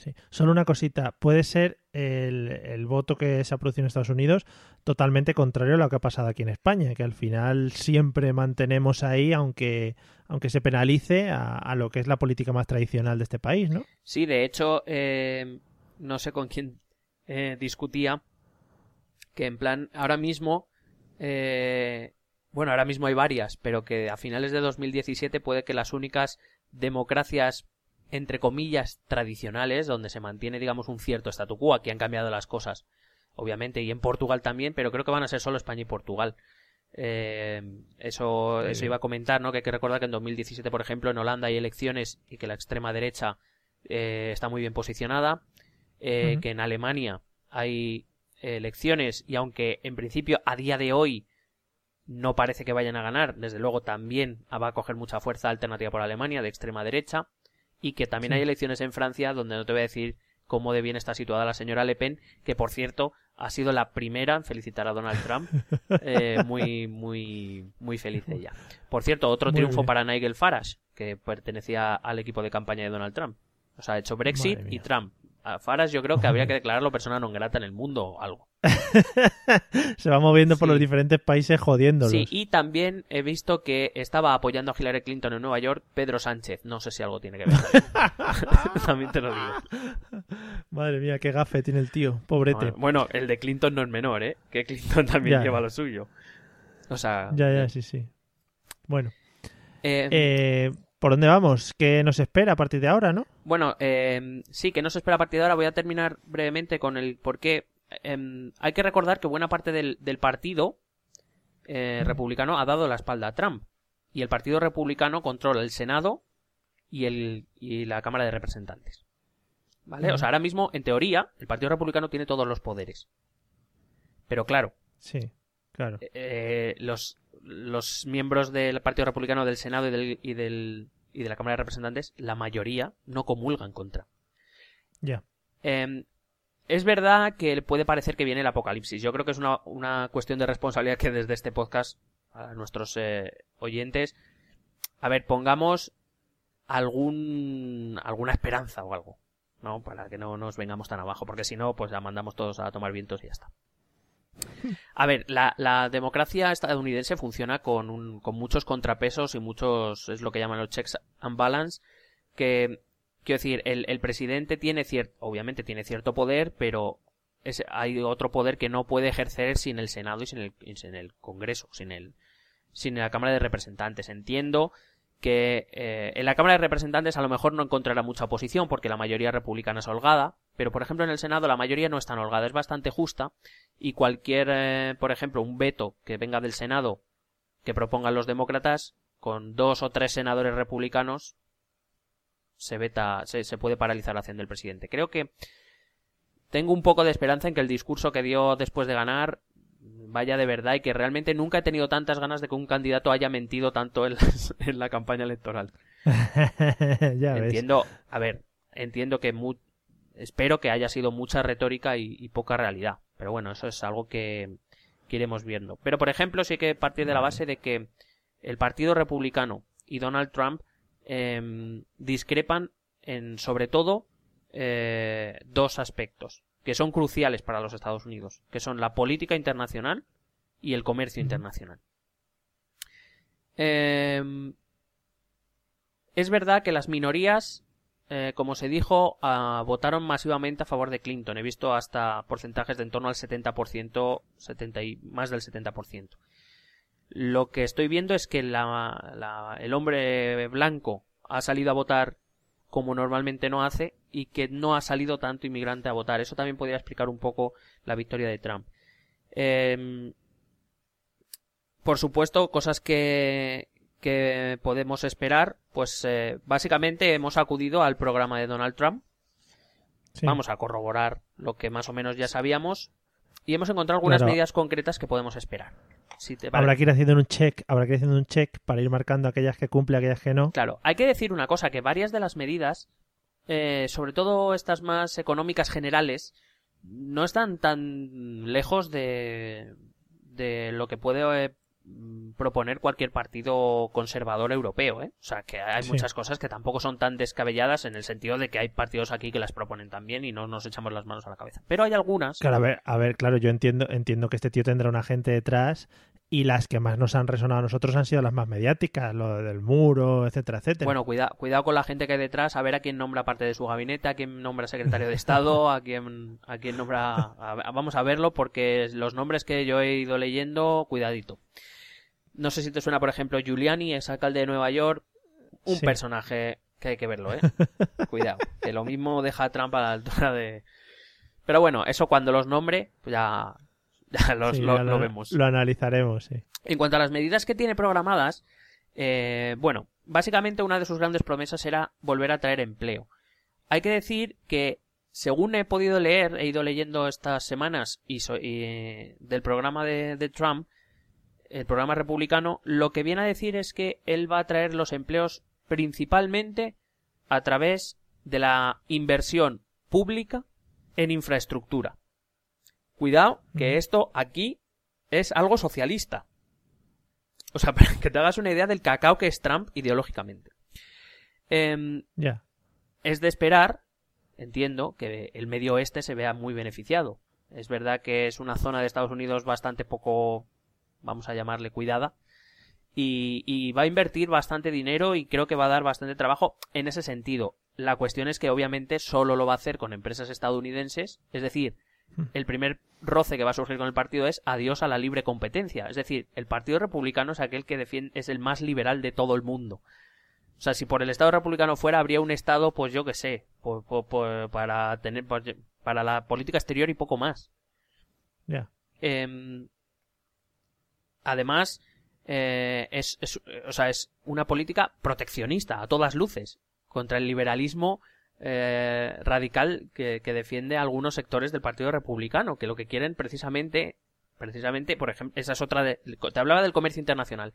Sí. Solo una cosita, puede ser el, el voto que se ha producido en Estados Unidos totalmente contrario a lo que ha pasado aquí en España, que al final siempre mantenemos ahí, aunque, aunque se penalice, a, a lo que es la política más tradicional de este país, ¿no? Sí, de hecho, eh, no sé con quién eh, discutía que en plan, ahora mismo, eh, bueno, ahora mismo hay varias, pero que a finales de 2017 puede que las únicas democracias, entre comillas, tradicionales, donde se mantiene, digamos, un cierto statu quo, aquí han cambiado las cosas, obviamente, y en Portugal también, pero creo que van a ser solo España y Portugal. Eh, eso, eso iba a comentar, ¿no? Que hay que recordar que en 2017, por ejemplo, en Holanda hay elecciones y que la extrema derecha eh, está muy bien posicionada. eh. Que en Alemania hay elecciones y aunque en principio a día de hoy no parece que vayan a ganar, desde luego también va a coger mucha fuerza alternativa por Alemania de extrema derecha y que también Sí. hay elecciones en Francia donde no te voy a decir cómo de bien está situada la señora Le Pen, que por cierto ha sido la primera en felicitar a Donald Trump, eh, muy muy muy feliz ella. Por cierto, otro Muy triunfo bien. para Nigel Farage, que pertenecía al equipo de campaña de Donald Trump. O sea, ha hecho Brexit y. Trump. A Farage yo creo que habría que declararlo persona non grata en el mundo o algo. se va moviendo por los diferentes países jodiéndolos. Sí, y también he visto que estaba apoyando a Hillary Clinton en Nueva York Pedro Sánchez. No sé si algo tiene que ver. también te lo digo. Madre mía, qué gafe tiene el tío, pobrete. Bueno, el de Clinton no es menor, ¿eh? Que Clinton también Ya. lleva lo suyo. O sea... Ya, ya, sí, sí. Bueno, eh, eh, ¿por dónde vamos? ¿Qué nos espera a partir de ahora, no? Bueno, eh, sí, que no se espera a partir de ahora. Voy a terminar brevemente con el por qué. Eh, hay que recordar que buena parte del, del partido eh, republicano ha dado la espalda a Trump. Y el partido republicano controla el Senado y, el, y la Cámara de Representantes. ¿Vale? O sea, ahora mismo, en teoría, el Partido Republicano tiene todos los poderes. Pero claro, Sí, claro. eh, los, los miembros del Partido Republicano del Senado y, del, y, del, y de la Cámara de Representantes, la mayoría no comulgan contra. Ya. Eh, es verdad que puede parecer que viene el apocalipsis. Yo creo que es una, una cuestión de responsabilidad que desde este podcast a nuestros eh, oyentes, a ver, pongamos algún alguna esperanza o algo, ¿no? Para que no nos vengamos tan abajo, porque si no, pues la mandamos todos a tomar vientos y ya está. A ver, la, la democracia estadounidense funciona con, un, con muchos contrapesos y muchos, es lo que llaman los checks and balance, que Quiero decir, el, presidente tiene cierto, obviamente tiene cierto poder, pero es- hay otro poder que no puede ejercer sin el Senado y sin el, sin el Congreso, sin el, sin la Cámara de Representantes. Entiendo que eh, en la Cámara de Representantes a lo mejor no encontrará mucha oposición porque la mayoría republicana es holgada, pero por ejemplo en el Senado la mayoría no es tan holgada, es bastante justa y cualquier, eh, por ejemplo, un veto que venga del Senado que propongan los demócratas, con dos o tres senadores republicanos se veta, se, se puede paralizar la acción del presidente. Creo que tengo un poco de esperanza en que el discurso que dio después de ganar vaya de verdad y que realmente nunca he tenido tantas ganas de que un candidato haya mentido tanto en, las- en la campaña electoral. ya ves. Entiendo, a ver, entiendo que mu- espero que haya sido mucha retórica y, y poca realidad. Pero bueno, eso es algo que, que iremos viendo. Pero por ejemplo, sí hay que partir de la base de que el Partido Republicano y Donald Trump em, discrepan en sobre todo eh, dos aspectos que son cruciales para los Estados Unidos, que son la política internacional y el comercio internacional. Em, es verdad que las minorías, eh, como se dijo, ah, votaron masivamente a favor de Clinton. He visto hasta porcentajes de en torno al 70%, 70 y más del 70%. Lo que estoy viendo es que la- la- el hombre blanco ha salido a votar como normalmente no hace y que no ha salido tanto inmigrante a votar. Eso también podría explicar un poco la victoria de Trump. Em, por supuesto, cosas que, que podemos esperar, pues eh, básicamente hemos acudido al programa de Donald Trump. Sí. Vamos a corroborar lo que más o menos ya sabíamos y hemos encontrado algunas Claro. medidas concretas que podemos esperar. Si te Habrá que ir haciendo un check, habrá que ir haciendo un check para ir marcando aquellas que cumple, aquellas que no. Claro, hay que decir una cosa, que varias de las medidas, eh, sobre todo estas más económicas generales, no están tan lejos de, de lo que puede eh, proponer cualquier partido conservador europeo, ¿eh? O sea, que hay Sí. muchas cosas que tampoco son tan descabelladas en el sentido de que hay partidos aquí que las proponen también y no nos echamos las manos a la cabeza. Pero hay algunas... Claro, a ver, a ver, claro, yo entiendo, entiendo que este tío tendrá una gente detrás y las que más nos han resonado a nosotros han sido las más mediáticas, lo del muro, etcétera, etcétera. Bueno, cuida, cuidado con la gente que hay detrás, a ver a quién nombra parte de su gabinete, a quién nombra secretario de Estado, a quién, a quién nombra... a- vamos a verlo porque los nombres que yo he ido leyendo, cuidadito. No sé si te suena, por ejemplo, Giuliani, ex alcalde de Nueva York, un Sí. personaje que hay que verlo, ¿eh? Cuidado, que lo mismo deja a Trump a la altura de... Pero bueno, eso cuando los nombre, pues ya, ya los, Sí, lo, ya lo vemos. Lo analizaremos, sí. En cuanto a las medidas que tiene programadas, eh, bueno, básicamente una de sus grandes promesas era volver a traer empleo. Hay que decir que, según he podido leer, he ido leyendo estas semanas y, so- y, eh, del programa de, de Trump, el programa republicano, lo que viene a decir es que él va a traer los empleos principalmente a través de la inversión pública en infraestructura. Cuidado, que esto aquí es algo socialista. O sea, para que te hagas una idea del cacao que es Trump ideológicamente. Ya. es de esperar, entiendo, que el medio oeste se vea muy beneficiado. Es verdad que es una zona de Estados Unidos bastante poco, vamos a llamarle, cuidada. Y, y va a invertir bastante dinero y creo que va a dar bastante trabajo en ese sentido. La cuestión es que obviamente solo lo va a hacer con empresas estadounidenses, es decir, el primer roce que va a surgir con el partido es adiós a la libre competencia. Es decir, el Partido Republicano es aquel que defiende, es el más liberal de todo el mundo. O sea, si por el Estado republicano fuera, habría un Estado, pues yo que sé, por- por- por- para tener, pues, para la política exterior y poco más. Ya. Em, además, eh, es, es- o sea, es una política proteccionista a todas luces contra el liberalismo eh, radical que, que defiende algunos sectores del Partido Republicano, que lo que quieren precisamente, precisamente, por ejemplo, esa es otra de, te hablaba del comercio internacional.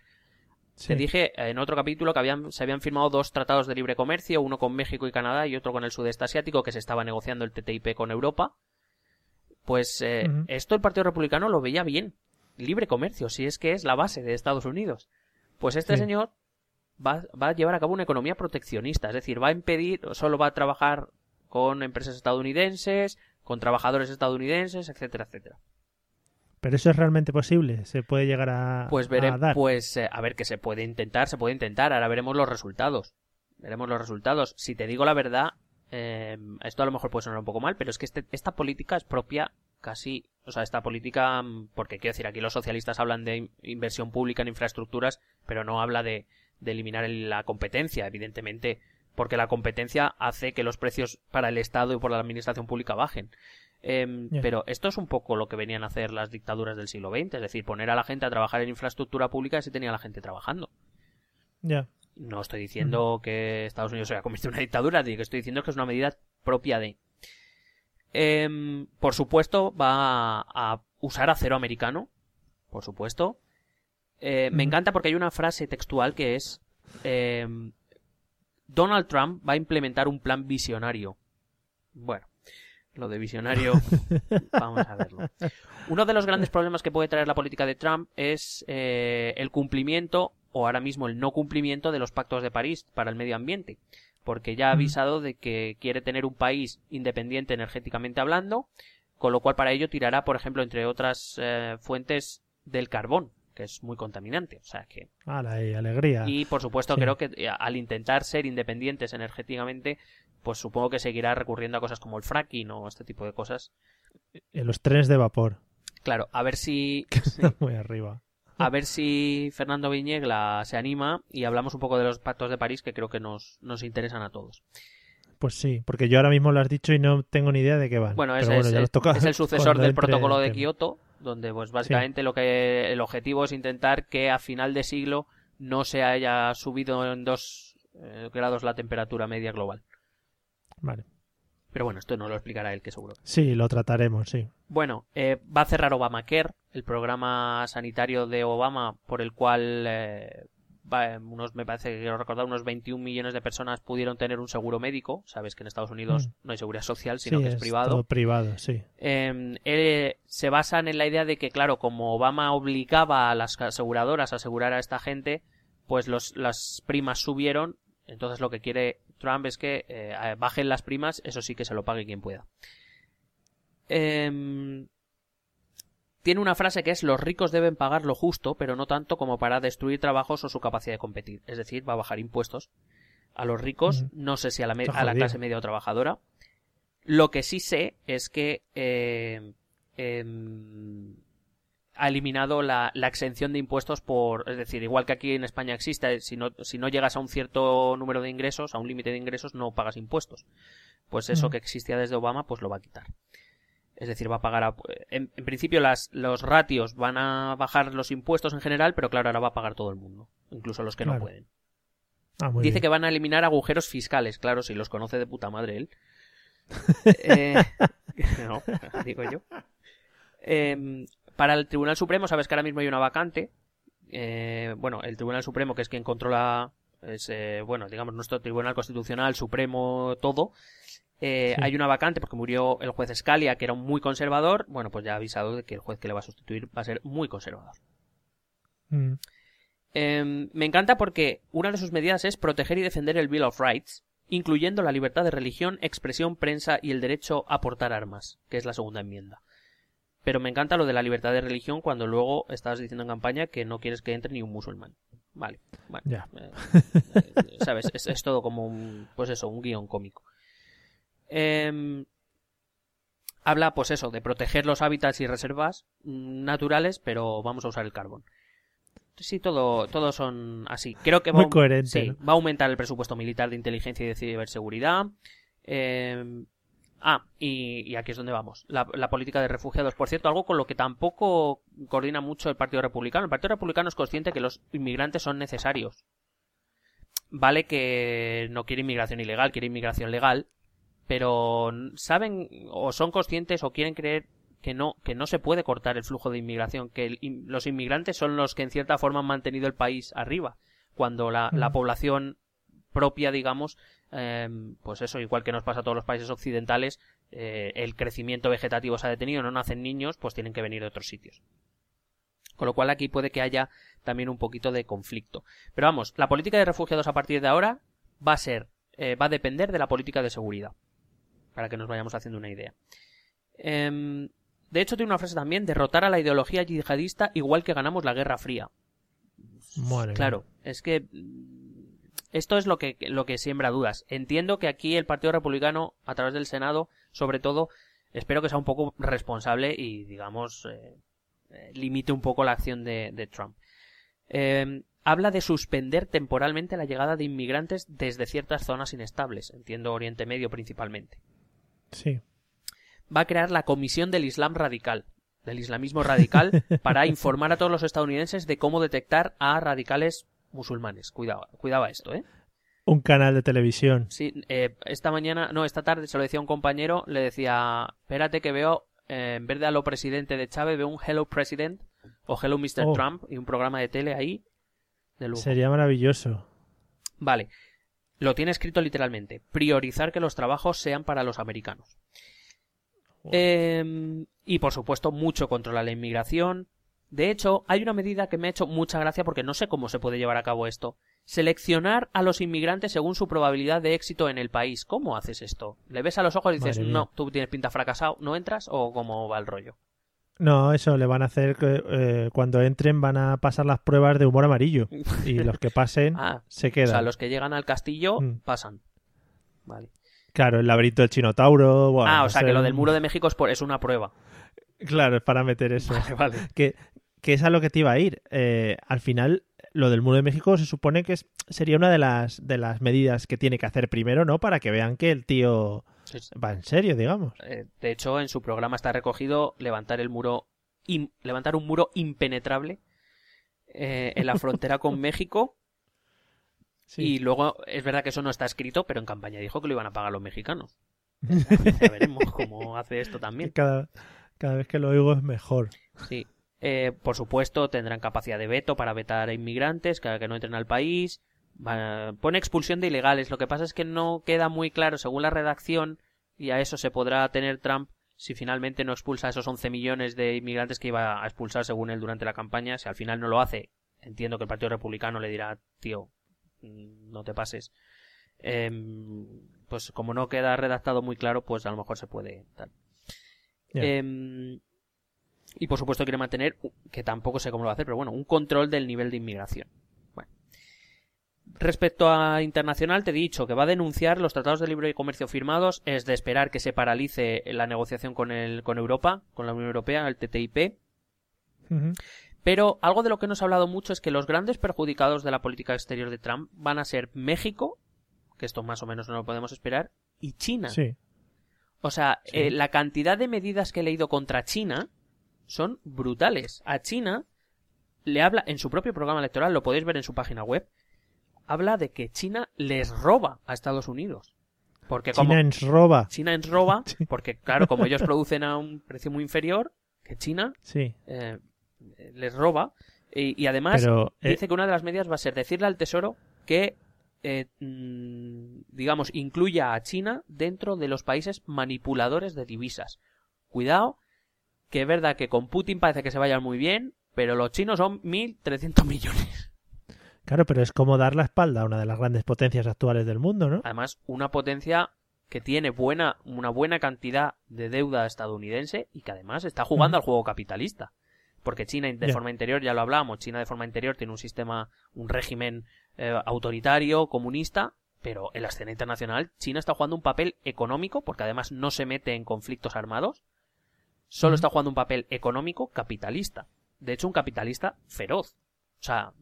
Sí. Te dije en otro capítulo que habían, se habían firmado dos tratados de libre comercio, uno con México y Canadá y otro con el sudeste asiático, que se estaba negociando el TTIP con Europa. Pues eh, esto el Partido Republicano lo veía bien. Libre comercio, si es que es la base de Estados Unidos. Pues este Sí. señor va, va a llevar a cabo una economía proteccionista, es decir, va a impedir, solo va a trabajar con empresas estadounidenses, con trabajadores estadounidenses, etcétera, etcétera. Pero eso es realmente posible, se puede llegar a, Pues a veremos, dar. pues eh, a ver que se puede intentar, se puede intentar. Ahora veremos los resultados. Veremos los resultados. Si te digo la verdad, eh, esto a lo mejor puede sonar un poco mal, pero es que este- esta política es propia casi, o sea, esta política, mm, porque quiero decir, aquí los socialistas hablan de in- inversión pública en infraestructuras, pero no habla de, de eliminar el- la competencia, evidentemente, porque la competencia hace que los precios para el Estado y por la administración pública bajen. Em. Pero esto es un poco lo que venían a hacer las dictaduras del siglo XX, es decir, poner a la gente a trabajar en infraestructura pública si tenía a la gente trabajando. Ya. No estoy diciendo que Estados Unidos se haya convertido en una dictadura, lo que estoy diciendo es que es una medida propia de. Em, por supuesto, va a, a usar acero americano. Por supuesto. Eh, Me encanta porque hay una frase textual que es: em, Donald Trump va a implementar un plan visionario. Bueno, lo de visionario, vamos a verlo. Uno de los grandes problemas que puede traer la política de Trump es eh, el cumplimiento o ahora mismo el no cumplimiento de los pactos de París para el medio ambiente, porque ya ha avisado de que quiere tener un país independiente energéticamente hablando, con lo cual para ello tirará, por ejemplo, entre otras eh, fuentes del carbón, que es muy contaminante, o sea que Ala, y alegría. y por supuesto Sí. creo que eh, al intentar ser independientes energéticamente, pues supongo que seguirá recurriendo a cosas como el fracking o este tipo de cosas. En los trenes de vapor. Claro, a ver si Muy arriba. A ver si Fernando Viñegla se anima y hablamos un poco de los pactos de París que creo que nos, nos interesan a todos. Pues sí, porque yo ahora mismo lo has dicho y no tengo ni idea de qué van. Bueno, es, es- el sucesor del protocolo de. Kioto, donde pues básicamente lo que el objetivo es intentar que a final de siglo no se haya subido en dos eh, grados la temperatura media global. Vale. Pero bueno, esto no lo explicará él, que seguro. Sí, lo trataremos, sí. Bueno, eh, va a cerrar Obamacare, el programa sanitario de Obama por el cual eh, va- unos, me parece que quiero recordar, unos 21 millones de personas pudieron tener un seguro médico. Sabes que en Estados Unidos Mm. no hay seguridad social, sino sí, que es, privado. todo privado, sí. Eh, eh, se basan en la idea de que, claro, como Obama obligaba a las aseguradoras a asegurar a esta gente, pues los, las primas subieron. Entonces lo que quiere Trump es que eh, bajen las primas, eso sí que se lo pague quien pueda. Em, tiene una frase que es los ricos deben pagar lo justo, pero no tanto como para destruir trabajos o su capacidad de competir. Es decir, va a bajar impuestos a los ricos, no sé si a la, a clase media o trabajadora. Lo que sí sé es que eh, em, ha eliminado la, la exención de impuestos por, es decir, igual que aquí en España existe, si no, si no llegas a un cierto número de ingresos, a un límite de ingresos, no pagas impuestos. Pues eso Ujú. que existía desde Obama, pues lo va a quitar. Es decir, va a pagar, a- en, en principio las, los ratios van a bajar los impuestos en general, pero claro, ahora va a pagar todo el mundo, incluso los que no pueden. Ah, Dice bien. que van a eliminar agujeros fiscales, claro, si los conoce de puta madre él. Eh, no, digo yo. Eh, para el Tribunal Supremo, sabes que ahora mismo hay una vacante. Eh, bueno, el Tribunal Supremo, que es quien controla, es, eh, bueno, digamos, nuestro Tribunal Constitucional, Supremo, todo. Eh, Sí. Hay una vacante porque murió el juez Scalia, que era un muy conservador. Bueno, pues ya ha avisado de que el juez que le va a sustituir va a ser muy conservador. Mm, Eh, me encanta porque una de sus medidas es proteger y defender el Bill of Rights, incluyendo la libertad de religión, expresión, prensa y el derecho a portar armas, que es la segunda enmienda. Pero me encanta lo de la libertad de religión cuando luego estás diciendo en campaña que no quieres que entre ni un musulmán. Vale, bueno, Ya. eh, eh, sabes, es, es todo como un, pues eso, un guion cómico. Em, habla, pues eso, de proteger los hábitats y reservas naturales, pero vamos a usar el carbón. Sí, todo, todo son así. Creo que va, Muy a- coherente, sí, ¿no? va a aumentar el presupuesto militar de inteligencia y de ciberseguridad. Eh, ah, y, y aquí es donde vamos. La, la política de refugiados. Por cierto, algo con lo que tampoco coordina mucho el Partido Republicano. El Partido Republicano es consciente que los inmigrantes son necesarios. Vale que no quiere inmigración ilegal, quiere inmigración legal. Pero saben o son conscientes o quieren creer que no, que no se puede cortar el flujo de inmigración, que el- los inmigrantes son los que en cierta forma han mantenido el país arriba, cuando la, la población propia, digamos, eh, pues eso, igual que nos pasa a todos los países occidentales, eh, el crecimiento vegetativo se ha detenido, no nacen niños, pues tienen que venir de otros sitios. Con lo cual aquí puede que haya también un poquito de conflicto. Pero vamos, la política de refugiados a partir de ahora va a ser, eh, va a depender de la política de seguridad. Para que nos vayamos haciendo una idea. Em, de hecho, tiene una frase también, derrotar a la ideología yihadista igual que ganamos la Guerra Fría. madre mía. Claro, es que esto es lo que, lo que siembra dudas. Entiendo que aquí el Partido Republicano, a través del Senado, sobre todo, espero que sea un poco responsable y, digamos, eh, eh, limite un poco la acción de, de Trump. Eh, habla de suspender temporalmente la llegada de inmigrantes desde ciertas zonas inestables, entiendo Oriente Medio principalmente. Sí. Va a crear la Comisión del Islam Radical, del islamismo radical, para informar a todos los estadounidenses de cómo detectar a radicales musulmanes. Cuidado, cuidado a esto, ¿eh? Un canal de televisión. Sí, eh, esta mañana, no, esta tarde se lo decía a un compañero, le decía, espérate que veo, eh, en vez de a lo presidente de Chávez, veo un Hello President o Hello Mr. Oh. Trump y un programa de tele ahí de lujo. Sería maravilloso. Vale, lo tiene escrito literalmente, priorizar que los trabajos sean para los americanos. Eh, y por supuesto, mucho control a la inmigración. De hecho, hay una medida que me ha hecho mucha gracia porque no sé cómo se puede llevar a cabo esto. Seleccionar a los inmigrantes según su probabilidad de éxito en el país. ¿Cómo haces esto? ¿Le ves a los ojos y dices, no, tú tienes pinta fracasado, no entras? ¿O cómo va el rollo? No, eso le van a hacer que eh, cuando entren van a pasar las pruebas de humor amarillo y los que pasen Ah, se o quedan. sea, los que llegan al castillo Mm. pasan. Vale. Claro, el laberinto del Chinotauro. bueno, ah, o sea, que lo del muro de México es, por, es una prueba. Claro, es para meter eso. Vale, vale. que, que es a lo que te iba a ir. Eh, al final, lo del muro de México se supone que es- sería una de las, de las medidas que tiene que hacer primero, ¿no? Para que vean que el tío Sí, sí. va en serio, digamos. Eh, de hecho, en su programa está recogido levantar el muro, levantar un muro impenetrable eh, en la frontera con México. Y luego es verdad que eso no está escrito, pero en campaña dijo que lo iban a pagar los mexicanos. Ya veremos cómo hace esto también. cada, cada vez que lo oigo es mejor. Sí. Eh, por supuesto, tendrán capacidad de veto para vetar a inmigrantes que, que no entren al país. Pone expulsión de ilegales. Lo que pasa es que no queda muy claro, según la redacción, y a eso se podrá tener Trump si finalmente no expulsa a esos 11 millones de inmigrantes que iba a expulsar según él durante la campaña. Si al final no lo hace, entiendo que el Partido Republicano le dirá, tío, mm, no te pases. Em, pues como no queda redactado muy claro, pues a lo mejor se puede tal. Ya. Em, y por supuesto quiere mantener, que tampoco sé cómo lo va a hacer, pero bueno, un control del nivel de inmigración. Bueno. Respecto a internacional, te he dicho que va a denunciar los tratados de libre comercio firmados, es de esperar que se paralice la negociación con, el, con Europa, con la Unión Europea, el TTIP. Pero algo de lo que nos ha hablado mucho es que los grandes perjudicados de la política exterior de Trump van a ser México, que esto más o menos no lo podemos esperar, y China. Sí. O sea, eh, la cantidad de medidas que he leído contra China son brutales. A China le habla en su propio programa electoral, lo podéis ver en su página web, habla de que China les roba a Estados Unidos. Porque como China ens roba. China les roba, porque claro, como ellos producen a un precio muy inferior que China, Sí. eh, les roba. Y, y además Pero eh, dice que una de las medidas va a ser decirle al Tesoro que, eh, mm, digamos, incluya a China dentro de los países manipuladores de divisas. Cuidado, que es verdad que con Putin parece que se vayan muy bien, pero los chinos son 1.300 millones. claro, pero es como dar la espalda a una de las grandes potencias actuales del mundo, ¿no? Además, una potencia que tiene buena, una buena cantidad de deuda estadounidense y que además está jugando al juego capitalista. Porque China de forma interior, ya lo hablamos, China de forma interior tiene un sistema, un régimen eh, autoritario, comunista, pero en la escena internacional China está jugando un papel económico, porque además no se mete en conflictos armados, solo está jugando un papel económico capitalista. De hecho, un capitalista feroz. O sea,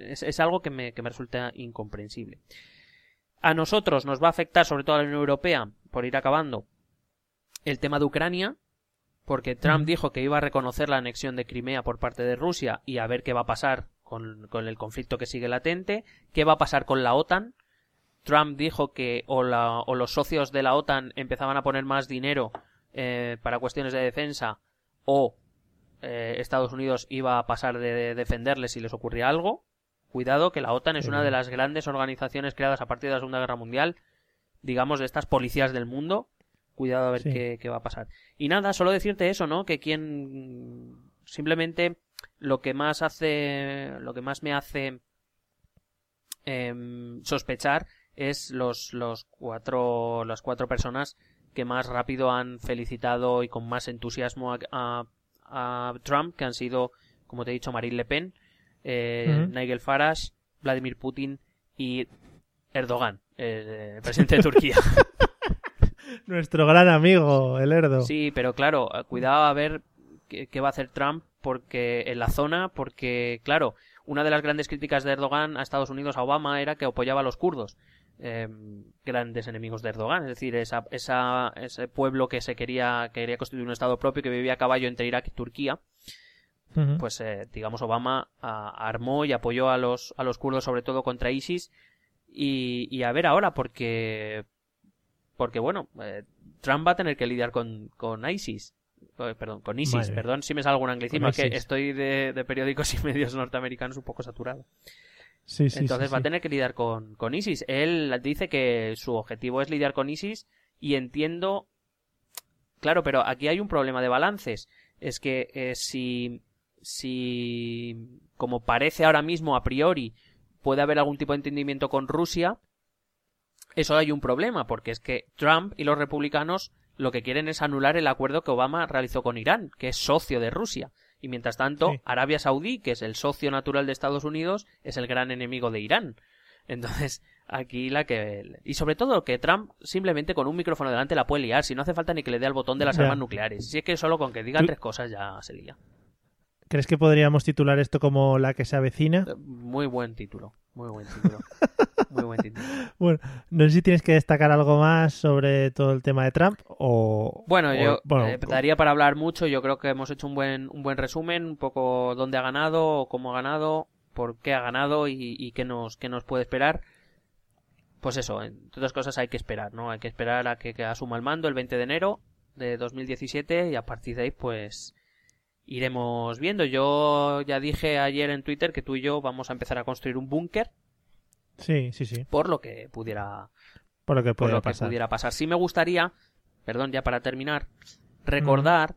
es, es algo que me, que me resulta incomprensible. A nosotros nos va a afectar, sobre todo a la Unión Europea, por ir acabando, el tema de Ucrania, porque Trump dijo que iba a reconocer la anexión de Crimea por parte de Rusia y a ver qué va a pasar con, con el conflicto que sigue latente, qué va a pasar con la OTAN. Trump dijo que o, la- o los socios de la OTAN empezaban a poner más dinero eh, para cuestiones de defensa o eh, Estados Unidos iba a pasar de, de defenderles si les ocurría algo. Cuidado que la OTAN es una de las grandes organizaciones creadas a partir de la Segunda Guerra Mundial, digamos de estas policías del mundo. Cuidado a ver Sí. qué, qué va a pasar. Y nada, solo decirte eso, ¿no? Que quien simplemente lo que más hace, lo que más me hace em, sospechar es los, los cuatro, las cuatro personas que más rápido han felicitado y con más entusiasmo a, a- a Trump, que han sido, como te he dicho, Marine Le Pen, eh. Nigel Farage, Vladimir Putin y Erdogan, el, el presidente de Turquía. Nuestro gran amigo, el Erdo. Sí, pero claro, eh, cuidado a ver qué, qué va a hacer Trump porque en la zona, porque claro, una de las grandes críticas de Erdogan a Estados Unidos, a Obama, era que apoyaba a los kurdos, eh, grandes enemigos de Erdogan, es decir, esa, esa, ese pueblo que se quería, quería constituir un Estado propio, que vivía a caballo entre Irak y Turquía, pues eh, digamos Obama a- armó y apoyó a los, a los kurdos sobre todo contra ISIS. Y, y a ver ahora porque porque bueno eh, Trump va a tener que lidiar con, con ISIS. Eh, perdón con ISIS Madre perdón si me salgo un anglicismo que estoy de, de periódicos y medios norteamericanos un poco saturado Sí, sí, entonces sí, va a tener que lidiar con, con ISIS. Él dice que su objetivo es lidiar con ISIS y entiendo... Claro, pero aquí hay un problema de balances. Es que eh, si, si, como parece ahora mismo a priori, puede haber algún tipo de entendimiento con Rusia, eso hay un problema, porque es que Trump y los republicanos lo que quieren es anular el acuerdo que Obama realizó con Irán, que es socio de Rusia. Y mientras tanto, Sí. Arabia Saudí, que es el socio natural de Estados Unidos, es el gran enemigo de Irán. Entonces, aquí la que... Y sobre todo que Trump simplemente con un micrófono delante la puede liar, si no hace falta ni que le dé al botón de las Ya. armas nucleares. Si es que solo con que diga Tú- tres cosas ya se lía. ¿Crees que podríamos titular esto como la que se avecina? Muy buen título, muy buen título. muy buen título. Bueno, no sé si tienes que destacar algo más sobre todo el tema de Trump o... Bueno, o- yo bueno, eh, daría para hablar mucho. Yo creo que hemos hecho un buen, un buen resumen, un poco dónde ha ganado, cómo ha ganado, por qué ha ganado y, y qué, nos, qué nos puede esperar. Pues eso, entre otras cosas hay que esperar, ¿no? Hay que esperar a que, que asuma el mando el 20 de enero de 2017 y a partir de ahí, pues iremos viendo. Yo ya dije ayer en Twitter que tú y yo vamos a empezar a construir un búnker Sí, sí, sí. por lo que pudiera Por lo que por pasar. pudiera pasar. Sí me gustaría, perdón, ya para terminar, recordar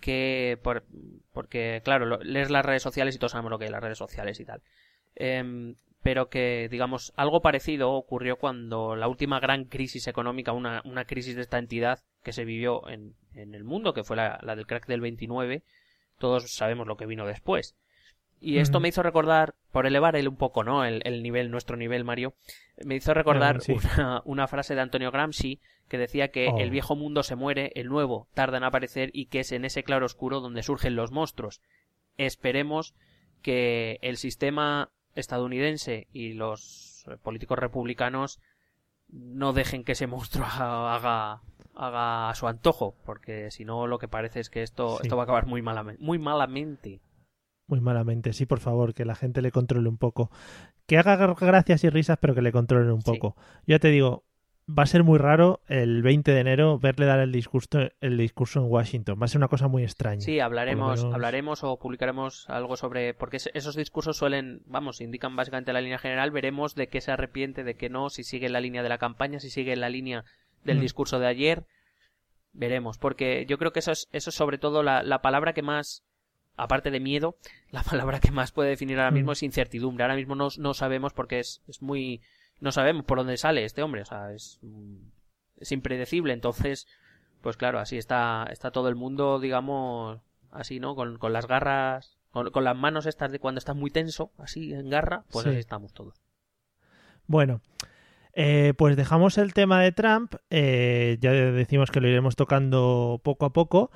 que, por, porque claro, lo- lees las redes sociales y todos sabemos lo que es las redes sociales y tal. Em, pero que, digamos, algo parecido ocurrió cuando la última gran crisis económica, una, una crisis de esta entidad que se vivió en, en el mundo, que fue la, la del crack del 29, todos sabemos lo que vino después. Y esto me hizo recordar, por elevar el un poco, ¿no? El, el nivel, nuestro nivel, Mario, me hizo recordar sí. una, una frase de Antonio Gramsci que decía que Oh. el viejo mundo se muere, el nuevo tarda en aparecer y que es en ese claro oscuro donde surgen los monstruos. Esperemos que el sistema estadounidense y los políticos republicanos no dejen que ese monstruo haga, haga a su antojo, porque si no lo que parece es que esto, Sí. esto va a acabar muy malamente. Muy malamente. Muy malamente, sí, por favor, que la gente le controle un poco. Que haga gra- gracias y risas, pero que le controlen un Sí. poco. Ya te digo, va a ser muy raro el 20 de enero verle dar el discurso, el discurso en Washington. Va a ser una cosa muy extraña. Sí, hablaremos, menos- hablaremos o publicaremos algo sobre, porque es- esos discursos suelen, vamos, indican básicamente la línea general, veremos de qué se arrepiente, de qué no, si sigue la línea de la campaña, si sigue la línea del Mm. discurso de ayer, veremos, porque yo creo que eso es, eso es sobre todo la, la palabra que más, aparte de miedo, la palabra que más puede definir ahora mismo Mm. es incertidumbre, ahora mismo no, no sabemos porque es, es muy, no sabemos por dónde sale este hombre, o sea, es, mm, es impredecible, entonces, pues claro, así está, está todo el mundo, digamos, así, ¿no? Con, con las garras, con, con las manos estas de cuando estás muy tenso, así en garra, pues Sí. así estamos todos. Bueno, eh, pues dejamos el tema de Trump. eh, ya decimos que lo iremos tocando poco a poco.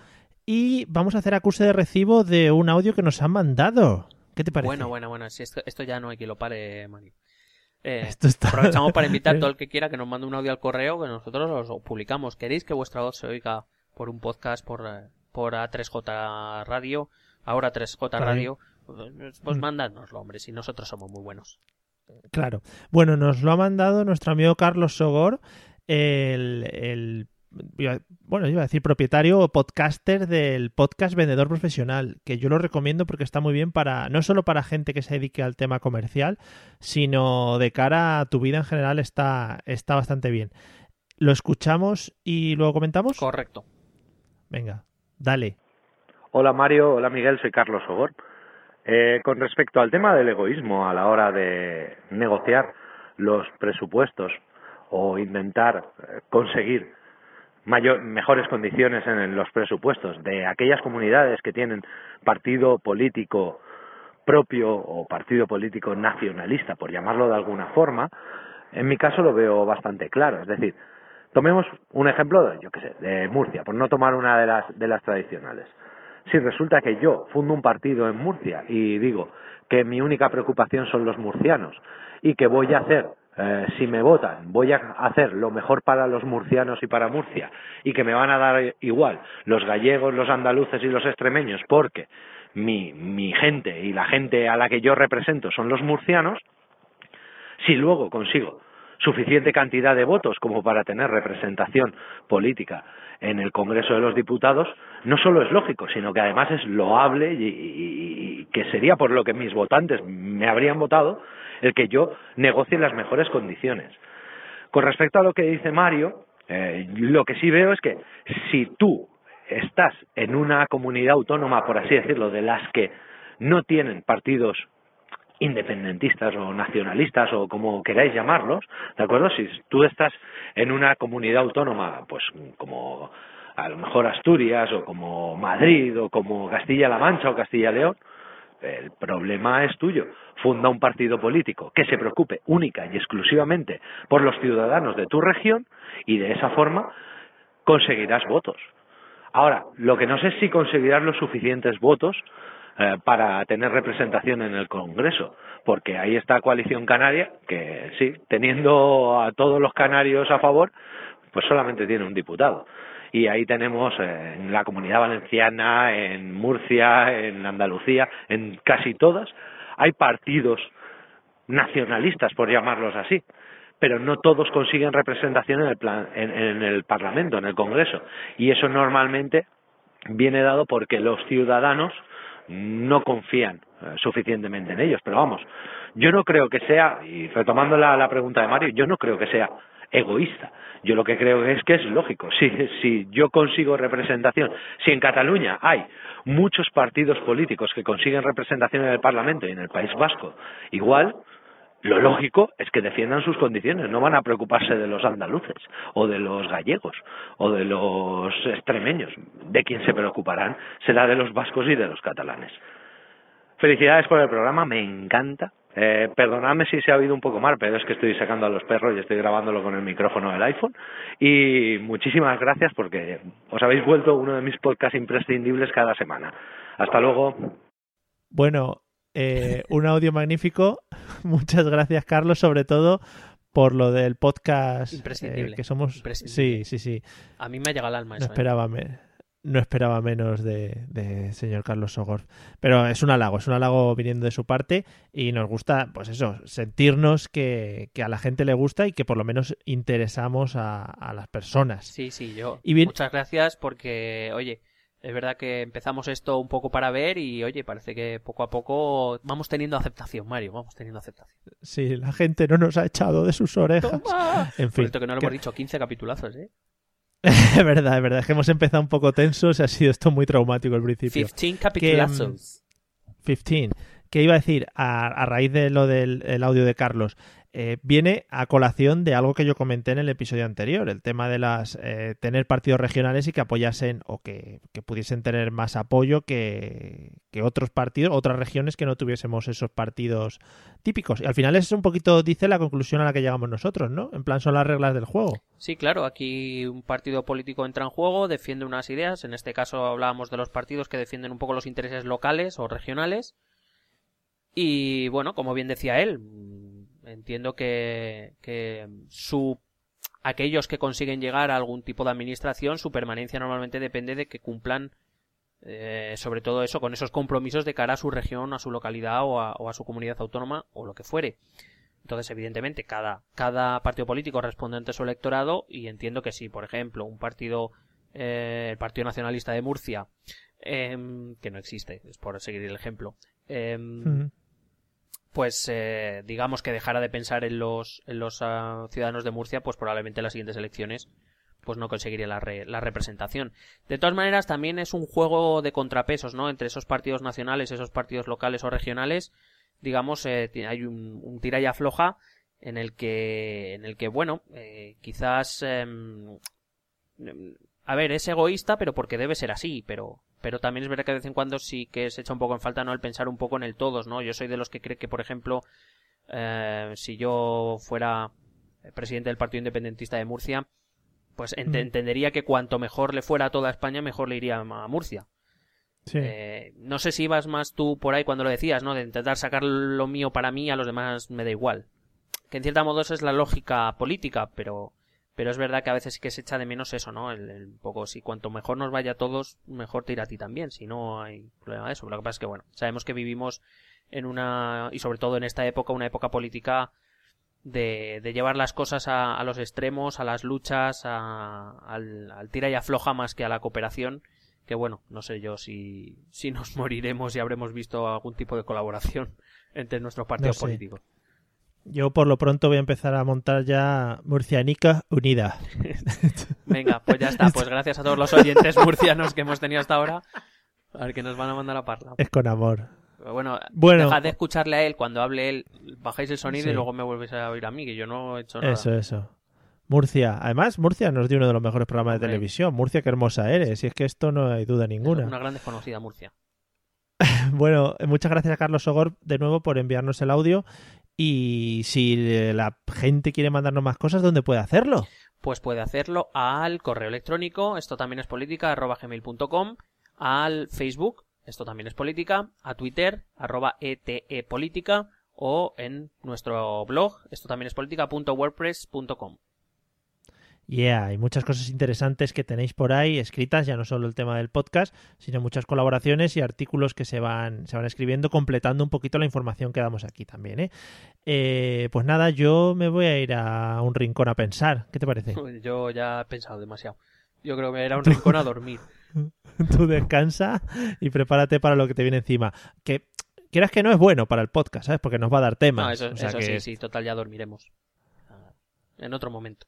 Y vamos a hacer acuse de recibo de un audio que nos han mandado. ¿Qué te parece? Bueno, bueno, bueno, si esto, esto ya no hay que lo pare, Mani. Eh, Esto está- Aprovechamos para invitar a todo el que quiera que nos mande un audio al correo que nosotros los publicamos. ¿Queréis que vuestra voz se oiga por un podcast por, eh, por A3J Radio? Ahora 3J Claro. Radio. Pues, pues Mm. mandádnoslo, hombre, si nosotros somos muy buenos. Claro. Bueno, nos lo ha mandado nuestro amigo Carlos Sogor, el, bueno, iba a decir propietario o podcaster del podcast Vendedor Profesional, que yo lo recomiendo porque está muy bien para, no solo para gente que se dedique al tema comercial, sino de cara a tu vida en general está, está bastante bien. ¿Lo escuchamos y luego comentamos? Correcto. Venga, dale. Hola Mario, hola Miguel, soy Carlos Ogor. Eh, con respecto al tema del egoísmo a la hora de negociar los presupuestos o intentar eh, conseguir mejores condiciones en los presupuestos de aquellas comunidades que tienen partido político propio o partido político nacionalista, por llamarlo de alguna forma, en mi caso lo veo bastante claro. Es decir, tomemos un ejemplo, de, yo qué sé, de Murcia, por no tomar una de las, de las tradicionales. Si resulta que yo fundo un partido en Murcia y digo, que mi única preocupación son los murcianos y que voy a hacer eh, si me votan, voy a hacer lo mejor para los murcianos y para Murcia y que me van a dar igual los gallegos, los andaluces y los extremeños porque mi, mi gente y la gente a la que yo represento son los murcianos, si luego consigo suficiente cantidad de votos como para tener representación política en el Congreso de los Diputados, no solo es lógico, sino que además es loable y, y, que sería por lo que mis votantes me habrían votado el que yo negocie las mejores condiciones. Con respecto a lo que dice Mario, eh, lo que sí veo es que si tú estás en una comunidad autónoma, por así decirlo, de las que no tienen partidos independentistas o nacionalistas o como queráis llamarlos, ¿de acuerdo? Si tú estás en una comunidad autónoma, pues como a lo mejor Asturias o como Madrid o como Castilla-La Mancha o Castilla-León, el problema es tuyo. Funda un partido político que se preocupe única y exclusivamente por los ciudadanos de tu región y de esa forma conseguirás votos. Ahora, lo que no sé es si conseguirás los suficientes votos eh, para tener representación en el Congreso, porque ahí está Coalición Canaria, que sí, teniendo a todos los canarios a favor, pues solamente tiene un diputado. Y ahí tenemos eh, en la comunidad valenciana, en Murcia, en Andalucía, en casi todas, hay partidos nacionalistas, por llamarlos así, pero no todos consiguen representación en el, plan, en, en el Parlamento, en el Congreso, y eso normalmente viene dado porque los ciudadanos no confían eh, suficientemente en ellos. Pero vamos, yo no creo que sea, y retomando la, pregunta de Mario, yo no creo que sea egoísta. Yo lo que creo es que es lógico. Si, si yo consigo representación, si en Cataluña hay muchos partidos políticos que consiguen representación en el Parlamento y en el País Vasco, igual, lo lógico es que defiendan sus condiciones, no van a preocuparse de los andaluces o de los gallegos o de los extremeños. De quién se preocuparán será de los vascos y de los catalanes. Felicidades por el programa, me encanta. Eh, perdonadme si se ha oído un poco mal, pero es que estoy sacando a los perros y estoy grabándolo con el micrófono del iPhone. Y muchísimas gracias porque os habéis vuelto uno de mis podcasts imprescindibles cada semana. Hasta luego. Bueno, eh, un audio magnífico. Muchas gracias, Carlos, sobre todo por lo del podcast Imprescindible. eh, que somos. Imprescindible. Sí, sí, sí. A mí me ha llegado al alma No eso. ¿eh? esperaba, me- no esperaba menos de, de señor Carlos Sogor. Pero es un halago, es un halago viniendo de su parte y nos gusta, pues eso, sentirnos que, que a la gente le gusta y que por lo menos interesamos a, a las personas. Sí, sí, yo. Y bien- Muchas gracias porque, oye, es verdad que empezamos esto un poco para ver y, oye, parece que poco a poco vamos teniendo aceptación, Mario, vamos teniendo aceptación. Sí, la gente no nos ha echado de sus orejas. En Por fin, cierto que no lo que- hemos dicho, 15 capitulazos, ¿eh? es verdad, es verdad, es que hemos empezado un poco tensos y ha sido esto muy traumático al principio. 15 capitulazos. 15. Que iba a decir, a, a raíz de lo del el audio de Carlos, eh, viene a colación de algo que yo comenté en el episodio anterior, el tema de las eh, tener partidos regionales y que apoyasen o que, que pudiesen tener más apoyo que, que otros partidos, otras regiones que no tuviésemos esos partidos típicos. Y al final es un poquito, dice la conclusión a la que llegamos nosotros, ¿no? En plan, son las reglas del juego. Sí, claro, aquí un partido político entra en juego, defiende unas ideas, en este caso hablábamos de los partidos que defienden un poco los intereses locales o regionales. Y bueno, como bien decía él, entiendo que, su aquellos que consiguen llegar a algún tipo de administración, su permanencia normalmente depende de que cumplan eh, sobre todo eso, con esos compromisos de cara a su región, a su localidad o a, o a su comunidad autónoma o lo que fuere. Entonces, evidentemente, cada, partido político responde ante su electorado y entiendo que si, por ejemplo, un partido, eh, el Partido Nacionalista de Murcia, em, que no existe, es por seguir el ejemplo, em, Ujú. Pues eh, digamos que dejara de pensar en los, en los ah, ciudadanos de Murcia, pues probablemente en las siguientes elecciones pues no conseguiría la, re- la representación. De todas maneras, también es un juego de contrapesos, ¿no? Entre esos partidos nacionales, esos partidos locales o regionales, digamos, eh, hay un, un tira y afloja en el que, en el que, bueno, eh, quizás, em, em, a ver, es egoísta, pero porque debe ser así, pero, pero también es verdad que de vez en cuando sí que se echa un poco en falta, ¿no? El pensar un poco en el todos, ¿no? Yo soy de los que cree que, por ejemplo, eh, si yo fuera presidente del Partido Independentista de Murcia, pues ent- entendería que cuanto mejor le fuera a toda España, mejor le iría a Murcia. Sí. Eh, no sé si ibas más tú por ahí cuando lo decías, ¿no? De intentar sacar lo mío para mí, a los demás me da igual. Que en cierta modo esa es la lógica política, pero, pero es verdad que a veces sí que se echa de menos eso, ¿no? El, el poco, si cuanto mejor nos vaya a todos, mejor te irá a ti también, si no hay problema de eso. Lo que pasa es que, bueno, sabemos que vivimos en una, y sobre todo en esta época, una época política de, de llevar las cosas a, a los extremos, a las luchas, a- al, al tira y afloja más que a la cooperación que bueno, no sé yo si, si nos moriremos y habremos visto algún tipo de colaboración entre nuestros partidos sé. políticos. Yo por lo pronto voy a empezar a montar ya Murcianica Unida. Venga, pues ya está. Pues gracias a todos los oyentes murcianos que hemos tenido hasta ahora. A ver que nos van a mandar a parla. Es con amor. Pero bueno, Bueno. dejad de escucharle a él cuando hable él, bajáis el sonido Sí. y luego me vuelves a oír a mí, que yo no he hecho nada. Eso, eso. Murcia. Además, Murcia nos dio uno de los mejores programas de televisión. Murcia, qué hermosa eres. Y es que esto no hay duda ninguna. Una gran desconocida Murcia. Bueno, muchas gracias a Carlos Sogor de nuevo por enviarnos el audio. Y si eh, la gente quiere mandarnos más cosas, ¿dónde puede hacerlo? Pues puede hacerlo al correo electrónico, esto también es política, arroba gmail.com, al Facebook, esto también es política, a Twitter, arroba ETE política, o en nuestro blog, esto también es política.wordpress.com. Yeah, hay muchas cosas interesantes que tenéis por ahí escritas, ya no solo el tema del podcast, sino muchas colaboraciones y artículos que se van, se van escribiendo, completando un poquito la información que damos aquí también. ¿eh? Eh, pues nada, yo me voy a ir a un rincón a pensar. ¿Qué te parece? Yo ya he pensado demasiado. Yo creo que era un rincón a dormir. Tú descansa y prepárate para lo que te viene encima. Que quieras que no es bueno para el podcast, ¿sabes? Porque nos va a dar temas. No, eso, O sea eso que- sí, sí, total, ya dormiremos. Ah, En otro momento.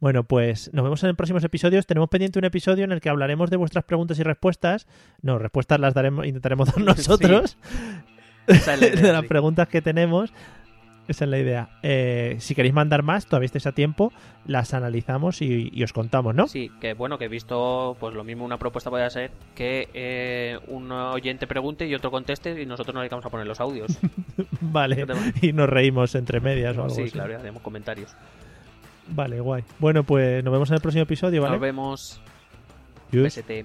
Bueno, pues nos vemos en próximos episodios. Tenemos pendiente un episodio en el que hablaremos de vuestras preguntas y respuestas. No, respuestas las daremos, intentaremos dar nosotros Esa es la idea, de las sí. preguntas que tenemos. Esa es la idea. Eh, si queréis mandar más, todavía estáis a tiempo, las analizamos y, y os contamos, ¿no? Sí, que bueno, que he visto, pues lo mismo una propuesta podría ser que eh, un oyente pregunte y otro conteste y nosotros nos dedicamos a poner los audios. Vale. Y nos reímos entre medias o algo sí, así. claro, y hacemos comentarios. Vale, guay. Bueno, pues nos vemos en el próximo episodio, ¿vale? Nos vemos. PST.